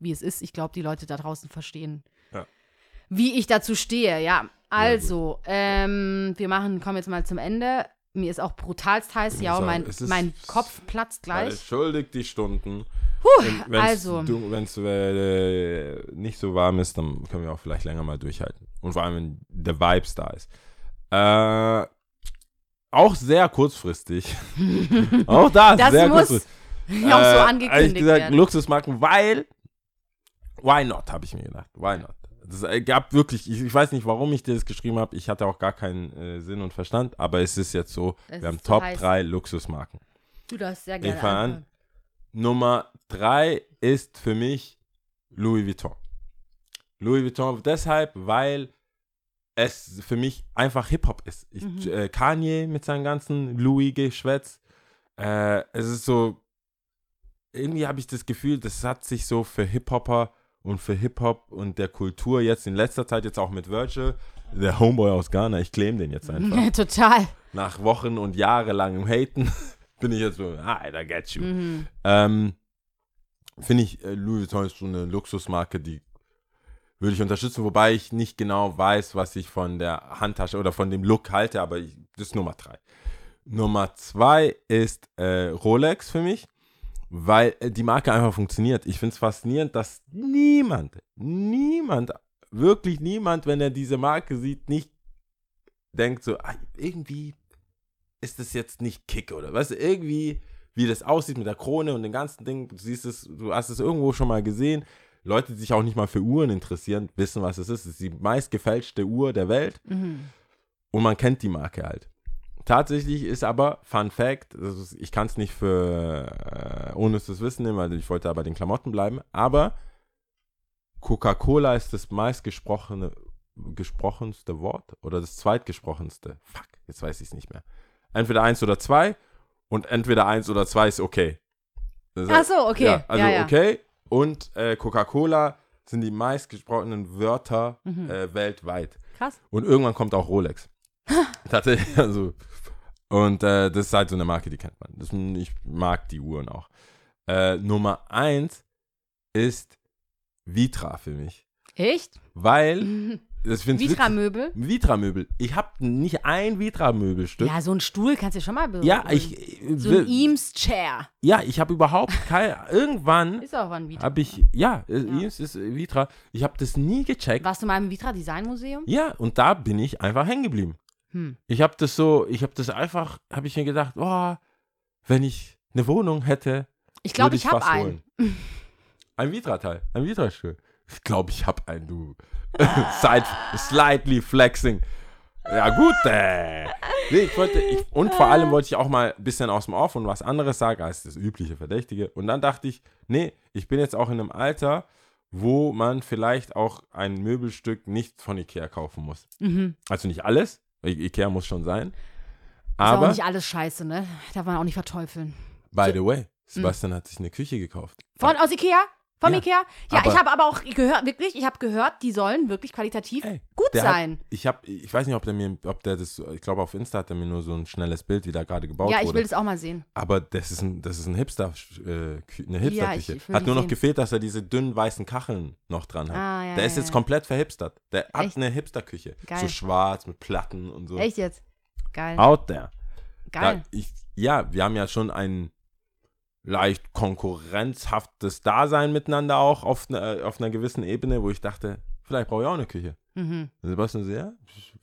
wie es ist. Ich glaube, die Leute da draußen verstehen, ja. wie ich dazu stehe. Ja, also, ähm, wir machen, kommen jetzt mal zum Ende. Mir ist auch brutalst heiß, ja, mein, mein Kopf platzt gleich. Entschuldigt die Stunden. Puh, wenn's also. Wenn es äh, nicht so warm ist, dann können wir auch vielleicht länger mal durchhalten. Und vor allem, wenn der Vibes da ist. Äh, auch sehr kurzfristig. auch da, das sehr muss kurzfristig. Auch so angekündigt äh, ich gesagt, werden. Luxusmarken, weil, why not, habe ich mir gedacht. Why not? Das gab wirklich, ich, ich, weiß nicht, warum ich dir das geschrieben habe. Ich hatte auch gar keinen äh, Sinn und Verstand, aber es ist jetzt so, es wir haben Top 3 Luxusmarken. Du darfst sehr gerne. Ich an. Nummer 3 ist für mich Louis Vuitton. Louis Vuitton deshalb, weil es für mich einfach Hip-Hop ist. Ich, mhm. äh, Kanye mit seinem ganzen Louis-Geschwätz. Äh, es ist so, irgendwie habe ich das Gefühl, das hat sich so für Hip-Hopper und für Hip-Hop und der Kultur jetzt in letzter Zeit jetzt auch mit Virgil, der Homeboy aus Ghana, ich claim den jetzt einfach. Ja, total. Nach Wochen und jahrelangem Haten bin ich jetzt so, ah, I get you. Mhm. Ähm, Finde ich, äh, Louis Vuitton ist so eine Luxusmarke, die würde ich unterstützen, wobei ich nicht genau weiß, was ich von der Handtasche oder von dem Look halte, aber ich, das ist Nummer drei. Nummer zwei ist äh, Rolex für mich, weil äh, die Marke einfach funktioniert. Ich finde es faszinierend, dass niemand, niemand, wirklich niemand, wenn er diese Marke sieht, nicht denkt so, ah, irgendwie ist das jetzt nicht Kick oder weißt du, irgendwie, wie das aussieht mit der Krone und dem ganzen Ding, du siehst es, du hast es irgendwo schon mal gesehen. Leute, die sich auch nicht mal für Uhren interessieren, wissen, was es ist. Es ist die meistgefälschte Uhr der Welt Mhm. und man kennt die Marke halt. Tatsächlich ist aber, Fun Fact, ist, ich kann es nicht für äh, ohne das Wissen nehmen, weil ich wollte aber bei den Klamotten bleiben, aber Coca-Cola ist das meistgesprochene gesprochenste Wort oder das zweitgesprochenste. Fuck, jetzt weiß ich es nicht mehr. Entweder eins oder zwei und entweder eins oder zwei ist okay. Das Ach so, okay. Ja, also Ja, ja. okay. Und äh, Coca-Cola sind die meistgesprochenen Wörter Mhm. äh, weltweit. Krass. Und irgendwann kommt auch Rolex. Tatsächlich, also. Und äh, das ist halt so eine Marke, die kennt man. Das, ich mag die Uhren auch. Äh, Nummer eins ist Vitra für mich. Echt? Weil, das finde ich Vitra-Möbel? Vitra-Möbel. Ich habe nicht ein Vitra-Möbelstück. Ja, so ein Stuhl kannst du schon mal Ja, berühren. ich, So ein Eames-Chair. ja, ich habe überhaupt kein, irgendwann Ist auch ein Vitra. habe ich, ja, äh, Ja. Eames ist äh, Vitra. Ich habe das nie gecheckt. Warst du mal im Vitra Design Museum? Ja, und da bin ich einfach hängen geblieben. Hm. Ich habe das so, ich habe das einfach, habe ich mir gedacht, oh, wenn ich eine Wohnung hätte, Ich glaube, würde ich habe einen. holen. Ein Vitra-Teil, ein Vitra-Stuhl. Ich glaube, ich habe einen, du. Side, slightly flexing. Ja, gut, äh. Nee, ich wollte, ich, und vor allem wollte ich auch mal ein bisschen aus dem Off und was anderes sagen als das übliche Verdächtige. Und dann dachte ich, nee, ich bin jetzt auch in einem Alter, wo man vielleicht auch ein Möbelstück nicht von Ikea kaufen muss. Mhm. Also nicht alles, Ikea muss schon sein. Ist auch Aber, nicht alles scheiße, ne? Darf man auch nicht verteufeln. by the way, Sebastian hat sich eine Küche gekauft. Von aus Ikea? Vom Ja, Ikea? Ja, ich habe aber auch gehört, wirklich, ich habe gehört, die sollen wirklich qualitativ Ey, gut sein. Hat, ich habe, ich weiß nicht, ob der mir, ob der das, ich glaube auf Insta hat er mir nur so ein schnelles Bild, wie da gerade gebaut ja, ich wurde. will das auch mal sehen. Aber das ist ein, das ist ein Hipster, äh, eine Ja, Hipster-Küche. will hat nur noch sehen. gefehlt, dass er diese dünnen weißen Kacheln noch dran hat. Ah, ja, der ja, ist jetzt ja. komplett verhipstert. Der hat Echt? eine Hipster-Küche. Geil. So schwarz mit Platten und so. Echt jetzt? Geil. Out there. Geil. Da, ich, ja, wir haben ja schon ein leicht konkurrenzhaftes Dasein miteinander auch auf, ne, auf einer gewissen Ebene, wo ich dachte, vielleicht brauche ich auch eine Küche. Mhm. Sebastian so, ja,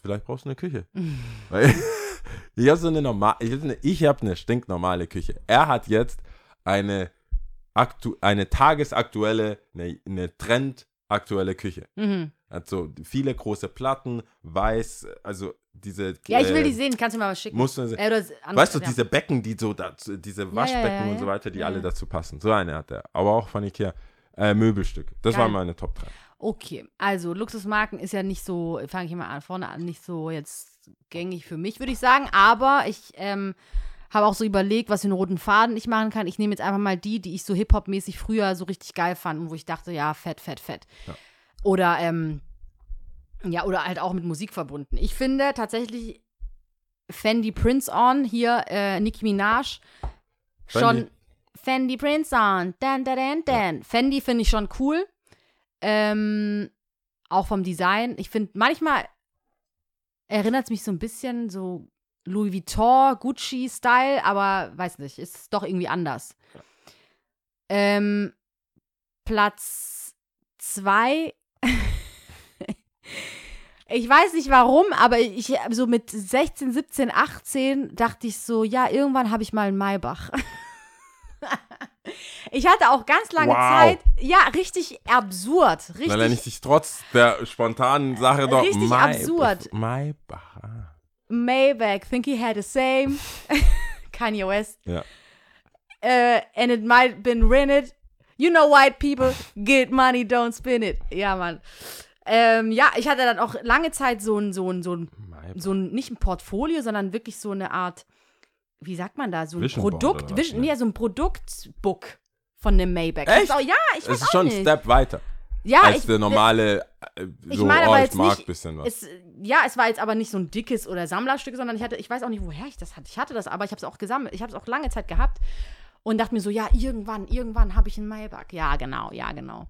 vielleicht brauchst du eine Küche. Weil ich habe so eine normal, ich habe eine, ich hab eine stinknormale Küche. Er hat jetzt eine, aktu eine tagesaktuelle, eine, eine trendaktuelle Küche. Mhm. Hat so viele große Platten, weiß, also diese. Ja, ich will äh, die sehen. Kannst du mir mal schicken? Musst du, Äh, oder s- an- weißt du, ja. diese Becken, die so dazu, diese ja, Waschbecken ja, und so ja. weiter, die Ja, alle ja. dazu passen. So eine hat er. Aber auch von Ikea. Äh, Möbelstück. Das Geil. waren meine Top 3. Okay, also Luxusmarken ist ja nicht so, fange ich mal an, vorne an, nicht so jetzt gängig für mich, würde ich sagen. Aber ich ähm, habe auch so überlegt, was für einen roten Faden ich machen kann. Ich nehme jetzt einfach mal die, die ich so Hip-Hop-mäßig früher so richtig geil fand und wo ich dachte, ja, fett, fett, fett. Ja. Oder, ähm, ja, oder halt auch mit Musik verbunden. Ich finde tatsächlich Fendi Prince On, hier äh, Nicki Minaj, schon Fendi. Fendi Prince On, dan, dan, dan, dan. Fendi finde ich schon cool. Ähm, auch vom Design. Ich finde, manchmal erinnert es mich so ein bisschen so Louis Vuitton, Gucci-Style, aber weiß nicht, ist doch irgendwie anders. Ähm, Platz zwei. ich weiß nicht warum, aber ich so mit 16, 17, 18 dachte ich so, ja, irgendwann habe ich mal einen Maybach. ich hatte auch ganz lange Wow. Zeit, ja, richtig absurd, richtig Weil er nicht sich trotz der spontanen Sache doch Richtig Mai- absurd. Maybach. Maybach, think he had the same. Kanye West. Ja. Uh, and it might been rented. You know white people, get money, don't spin it. Ja, Mann. Ähm, ja, ich hatte dann auch lange Zeit so ein, so ein, so ein, so ein, nicht ein Portfolio, sondern wirklich so eine Art, wie sagt man da, so ein Vision Produkt, Vision, ne? nee, so ein Produktbook von einem Maybach. Echt? Das Auch, ja, ich weiß Es ist auch schon nicht. ein Step weiter ja, als ich, der normale, äh, ich so, meine oh, ich mag nicht- bisschen was. Es, ja, es war jetzt aber nicht so ein dickes oder Sammlerstück, sondern ich hatte, ich weiß auch nicht, woher ich das hatte. Ich hatte das, aber ich habe es auch gesammelt. Ich habe es auch lange Zeit gehabt und dachte mir so, ja, irgendwann, irgendwann habe ich einen Maybach. Ja, genau, ja, genau.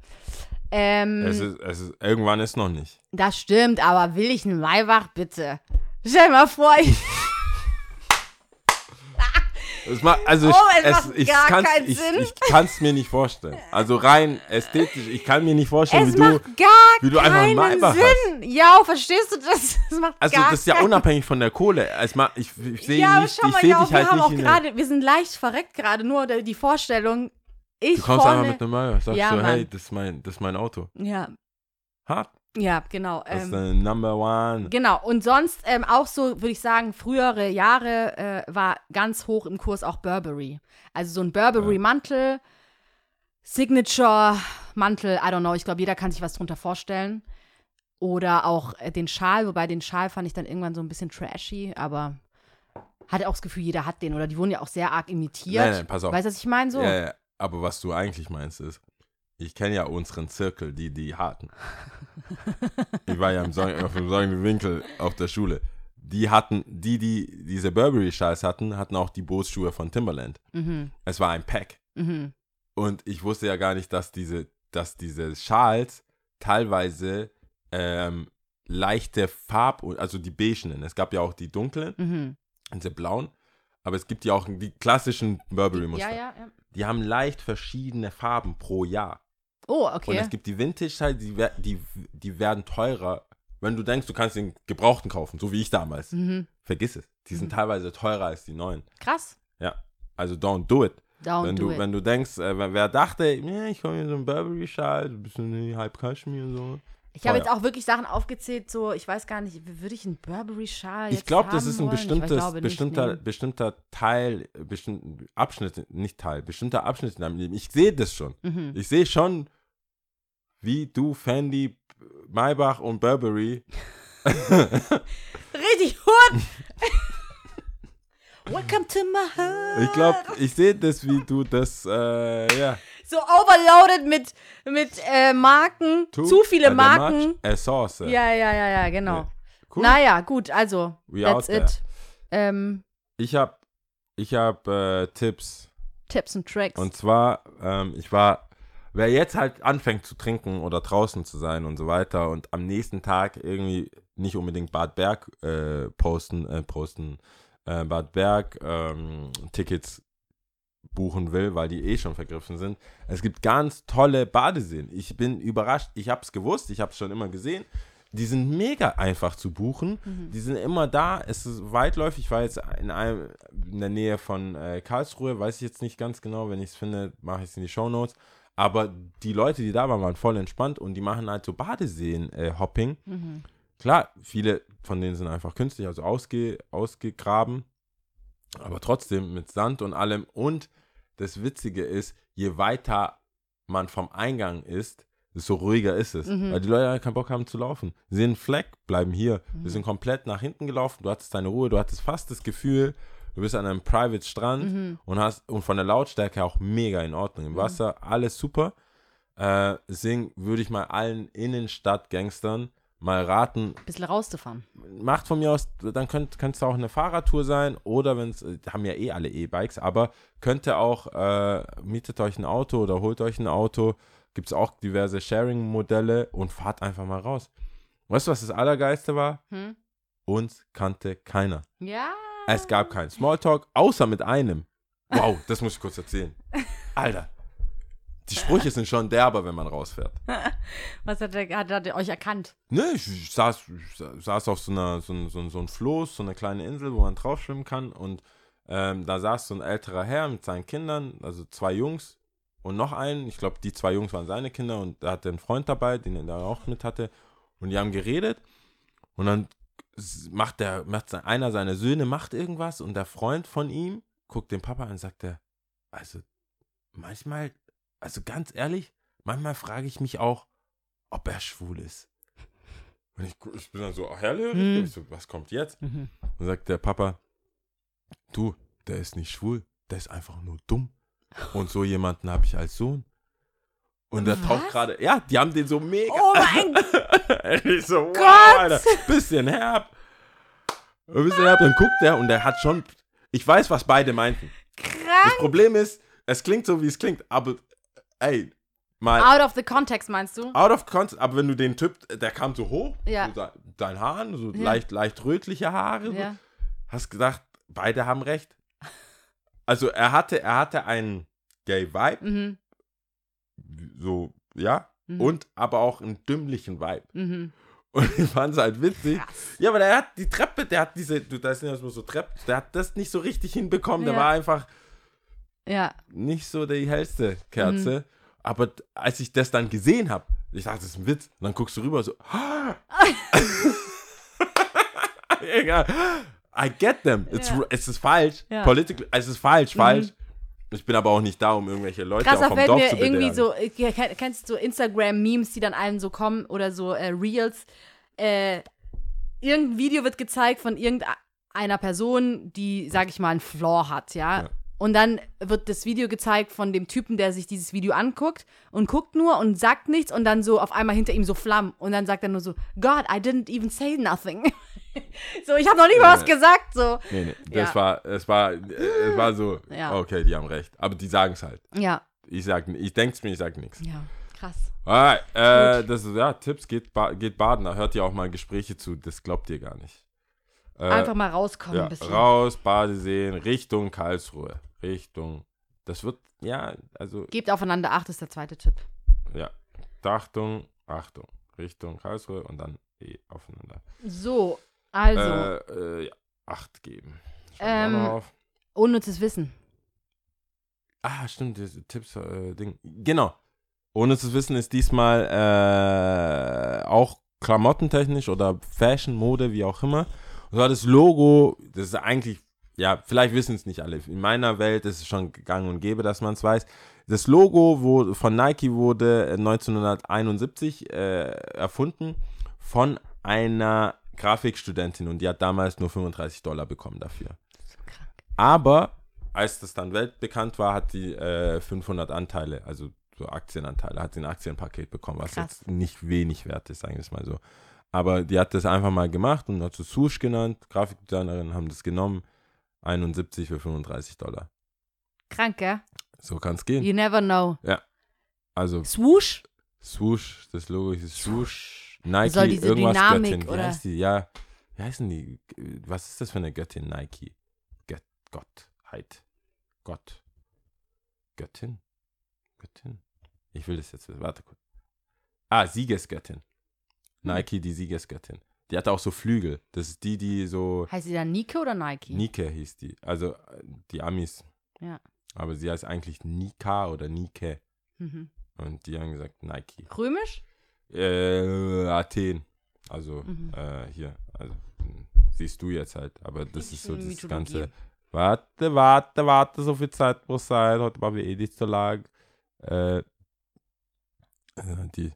Ähm, Es ist, es ist, irgendwann ist noch nicht. das stimmt, aber will ich einen Maybach, bitte? Stell dir mal vor, ich, Es ma, also Oh, ich, es macht ich gar kann's, keinen ich, Sinn. Ich kann es mir nicht vorstellen. Also rein ästhetisch, ich kann mir nicht vorstellen, es wie du. macht wie du einfach einen keinen Maybach Sinn. Ja, verstehst du das? Das macht Also das ist ja unabhängig von der Kohle. Es ma, ich ich sehe Ja, nicht, schau ich mal, sehe ja, dich wir halt haben nicht auch gerade, wir sind leicht verreckt gerade, nur die Vorstellung, ich Du kommst vorne, einfach mit einem Maybach, sagst Ja, so, Mann. hey, das ist mein, das ist mein Auto. ja, Hart. Ja, genau. Das ist Ähm, Number One. Genau, und sonst ähm, auch so, würde ich sagen, frühere Jahre äh, war ganz hoch im Kurs auch Burberry. Also so ein Burberry-Mantel, Signature-Mantel, I don't know, ich glaube, jeder kann sich was drunter vorstellen. Oder auch äh, den Schal, wobei den Schal fand ich dann irgendwann so ein bisschen trashy, aber hatte auch das Gefühl, jeder hat den. Oder die wurden ja auch sehr arg imitiert. Nein, nein, pass auf. Weißt du, was ich meine? So? Ja, ja, aber was du eigentlich meinst ist, ich kenne ja unseren Zirkel, die die hatten. ich war ja im Song, auf dem Song Winkel auf der Schule. Die hatten, die, die diese Burberry-Schals hatten, hatten auch die Bootschuhe von Timberland. Mhm, Es war ein Pack. mhm. Und ich wusste ja gar nicht, dass diese, dass diese Schals teilweise ähm, leichte Farb, also die beigen. Es gab ja auch die dunklen, Mhm. diese blauen. Aber es gibt ja auch die klassischen Burberry-Muster. Ja, ja, ja. Die haben leicht verschiedene Farben pro Jahr. Oh, Und okay. es gibt die Vintage-Teile, die, die, die werden teurer. Wenn du denkst, du kannst den Gebrauchten kaufen, so wie ich damals. Mhm. Vergiss es. Die sind teilweise teurer als die neuen. Krass. Ja. Also don't do it. Don't wenn do du, it. wenn du denkst, äh, wer, dachte, ich komme hier so ein Burberry-Schal, ein bisschen halb Kaschmir und so. Ich habe jetzt auch wirklich Sachen aufgezählt, so, ich weiß gar nicht, würde ich einen Burberry-Schal Ich glaube, das ist ein bestimmtes, glaube nicht, bestimmter, nee. bestimmter Teil, bestimmter Abschnitt, nicht Teil, bestimmter Abschnitt in deinem Leben. Ich sehe das schon. Mhm. Ich sehe schon, wie du Fendi, Maybach und Burberry Richtig gut. Welcome to my heart. Ich glaube, ich sehe das, wie du das, äh, ja. So overloaded mit, mit äh, Marken, Tu- zu viele der Marken. Match, äh, Sauce. Ja, ja, ja, ja, genau. Ja. Cool. Naja, gut, also, We that's it. Ähm, Ich habe ich hab, äh, Tipps. Tipps und Tricks. Und zwar, ähm, ich war, wer jetzt halt anfängt zu trinken oder draußen zu sein und so weiter und am nächsten Tag irgendwie nicht unbedingt Bad Berg äh, posten, äh, posten, äh, Bad Berg ähm, Tickets buchen will, weil die eh schon vergriffen sind. Es gibt ganz tolle Badeseen. Ich bin überrascht. Ich habe es gewusst, ich habe es schon immer gesehen. Die sind mega einfach zu buchen. Die sind immer da. Es ist weitläufig. Ich war jetzt in einem in der Nähe von äh, Karlsruhe, weiß ich jetzt nicht ganz genau. Wenn ich es finde, mache ich es in die Show Notes. Aber die Leute, die da waren, waren voll entspannt und die machen halt so Badeseen-Hopping. Mhm. Klar, viele von denen sind einfach künstlich, also ausge, ausgegraben, aber trotzdem mit Sand und allem. Und das Witzige ist, je weiter man vom Eingang ist, desto ruhiger ist es. Mhm. Weil die Leute keinen Bock haben zu laufen. Sie sehen einen Fleck, bleiben hier. Wir sind komplett nach hinten gelaufen, du hattest deine Ruhe, du hattest fast das Gefühl, du bist an einem Private Strand Mhm. und hast und von der Lautstärke auch mega in Ordnung. Im Wasser alles super. Äh, deswegen würde ich mal allen Innenstadtgangstern mal raten, Bisschen rauszufahren. macht von mir aus, dann könnt es auch eine Fahrradtour sein oder wenn es, haben ja eh alle E-Bikes, aber könnte auch, äh, mietet euch ein Auto oder holt euch ein Auto, gibt es auch diverse Sharing-Modelle und fahrt einfach mal raus. Weißt du, was das Allergeiste war? Hm? Uns kannte keiner. Ja. Es gab keinen Smalltalk, außer mit einem. Wow, das muss ich kurz erzählen. Alter, die Sprüche sind schon derber, wenn man rausfährt. Was hat er, hat er euch erkannt? Ne, ich, ich, saß, ich sa- saß auf so einer so, so, so ein Floß, so eine kleine Insel, wo man drauf schwimmen kann. Und ähm, da saß so ein älterer Herr mit seinen Kindern, also zwei Jungs und noch einen. Ich glaube, die zwei Jungs waren seine Kinder und er hatte einen Freund dabei, den er da auch mit hatte. Und die haben geredet. Und dann macht der, macht einer seiner Söhne macht irgendwas und der Freund von ihm guckt den Papa an und sagt er, also manchmal, also ganz ehrlich, manchmal frage ich mich auch, ob er schwul ist. Und ich, ich bin dann so hellhörig. Hm. Ich so, was kommt jetzt? Mhm. Und sagt der Papa, du, der ist nicht schwul, der ist einfach nur dumm. Und so jemanden habe ich als Sohn. Und der taucht gerade, ja, die haben den so mega. Oh mein Gott. ich so, wow, Gott. Alter, bisschen herb. Ein bisschen herb. Dann guckt er und der hat schon, ich weiß, was beide meinten. Das Krank. Problem ist, es klingt so, wie es klingt, aber ey, mal Out of the context, meinst du? out of context, aber wenn du den Typ, der kam so hoch, Ja. so de- dein Haaren, so Ja. leicht, leicht rötliche Haare, so, Ja. hast gedacht, beide haben recht. Also er hatte, er hatte einen Gay Vibe, Mhm. so, ja, Mhm. und aber auch einen dümmlichen Vibe. Mhm. Und ich fand es halt witzig. Krass. Ja, aber der hat die Treppe, der hat diese, du, da sind ja so Treppen, der hat das nicht so richtig hinbekommen. Der Ja. war einfach Ja. nicht so die hellste Kerze. Mhm. Aber als ich das dann gesehen habe, ich dachte, das ist ein Witz. Und dann guckst du rüber so. Egal. I get them. It's, Ja. Es ist falsch. Ja. Political, es ist falsch, Mhm. falsch. Ich bin aber auch nicht da, um irgendwelche Leute Krass, auch vom fällt Dorf mir zu irgendwie so, äh, kenn- kennst du so Instagram-Memes, die dann einem so kommen oder so äh, Reels. Äh, irgendein Video wird gezeigt von irgendeiner Person, die, sag ich mal, einen Flaw hat, ja? Ja. Und dann wird das Video gezeigt von dem Typen, der sich dieses Video anguckt und guckt nur und sagt nichts und dann so auf einmal hinter ihm so Flammen. Und dann sagt er nur so, God, I didn't even say nothing. so, ich habe noch nicht mal Ja. was gesagt, so. Nee, nee. Das Ja. war, es war, äh, es war so, Ja. okay, die haben recht. Aber die sagen es halt. Ja, Ich sag, ich denk's mir, ich sag nichts. ja, krass. Alright, äh, das ist, ja, Tipps, geht, ba geht baden, da hört ihr auch mal Gespräche zu, das glaubt ihr gar nicht. Äh, Einfach mal rauskommen ja, ein bisschen. raus, Badeseen, Richtung Karlsruhe, Richtung, das wird, ja, also, Gebt aufeinander Acht, ist der zweite Tipp. ja, Achtung, Achtung, Richtung Karlsruhe und dann eh aufeinander. So, also, Äh, äh, ja, Acht geben. Ähm, unnützes Wissen. Ah, stimmt, diese Tipps, äh, Ding. Genau. Ohne zu wissen ist diesmal äh, auch klamottentechnisch oder Fashion, Mode, wie auch immer. Und zwar das Logo, das ist eigentlich, ja, vielleicht wissen es nicht alle. In meiner Welt ist es schon gang und gäbe, dass man es weiß. Das Logo wo, von Nike wurde 1971 äh, erfunden von einer Grafikstudentin und die hat damals nur 35 Dollar bekommen dafür. Krank. Aber als das dann weltbekannt war, hat die äh, 500 Anteile, also so Aktienanteile, hat sie ein Aktienpaket bekommen, was Krass. jetzt nicht wenig wert ist, sagen wir es mal so. Aber die hat das einfach mal gemacht und hat so Swoosh genannt, Grafikdesignerin haben das genommen, 71 für 35 Dollar. Krank, gell? So kann es gehen. You never know. Also Swoosh? Swoosh, das Logo ist Swoosh. Nike, Soll diese irgendwas Dynamik, Göttin. Wie oder? heißt die? Ja, wie heißen die? Was ist das für eine Göttin? Nike. Gött, Gottheit. Gott. Göttin? Göttin? Ich will das jetzt. Warte kurz. Ah, Siegesgöttin. Nike, die Siegesgöttin. Die hatte auch so Flügel. Das ist die, die so. Heißt sie dann Nike oder Nike? Nike hieß die. Also äh, die Amis. Ja. Aber sie heißt eigentlich Nika oder Nike. Mhm. Und die haben gesagt Nike. Römisch? Äh, Athen. Also Mhm. äh, hier. Also hm, siehst du jetzt halt. Aber das ist so das Mythologie. ganze. Warte, warte, warte, so viel Zeit muss sein. Heute machen wir eh nicht so lang. Äh, äh, die.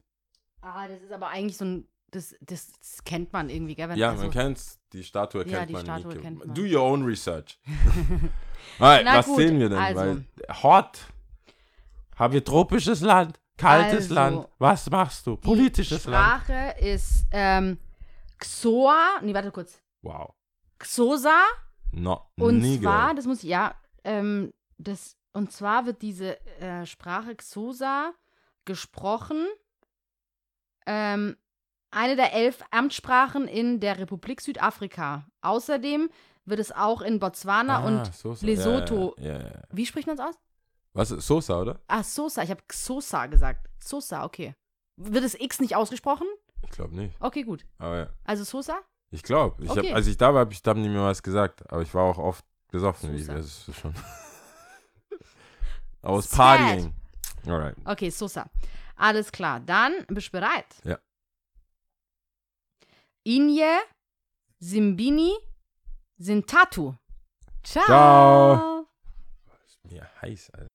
Ah, das ist aber eigentlich so ein. Das, das, kennt man irgendwie, gell? Wenn, Ja, also, man kennt's. Die Statue Ja, kennt die man. Statue kennt man. Do your own research. Alright, was gut, sehen wir denn? also. Weil, hot. Haben wir tropisches Land, kaltes Also, Land. Was machst du? die Politisches Land. Sprache ist ähm, Xoa. Nee, warte kurz. Wow. Xosa. No, Und nie zwar, gehört. das muss ich, ja, ähm, das, und zwar wird diese äh, Sprache Xosa gesprochen. Ähm, eine der elf Amtssprachen in der Republik Südafrika. Außerdem wird es auch in Botswana Ah, und Sosa. Lesotho- Ja, ja, ja, wie spricht man es aus? Was? Sosa, oder? Ah, Sosa. Ich habe Xosa gesagt. Sosa, okay. Wird das X nicht ausgesprochen? Ich glaube nicht. Okay, gut. Also Sosa? Ich glaube. Ich Okay. als ich da war, habe ich da nie mehr was gesagt. Aber ich war auch oft besoffen. Sosa. das ist schon. Aus Sad. Partying. Alright. Okay, Sosa. Alles klar. Dann bist du bereit? Ja. Inje, Simbini, Sintatu. Ciao. Ciao. Ist mir heiß, Alter.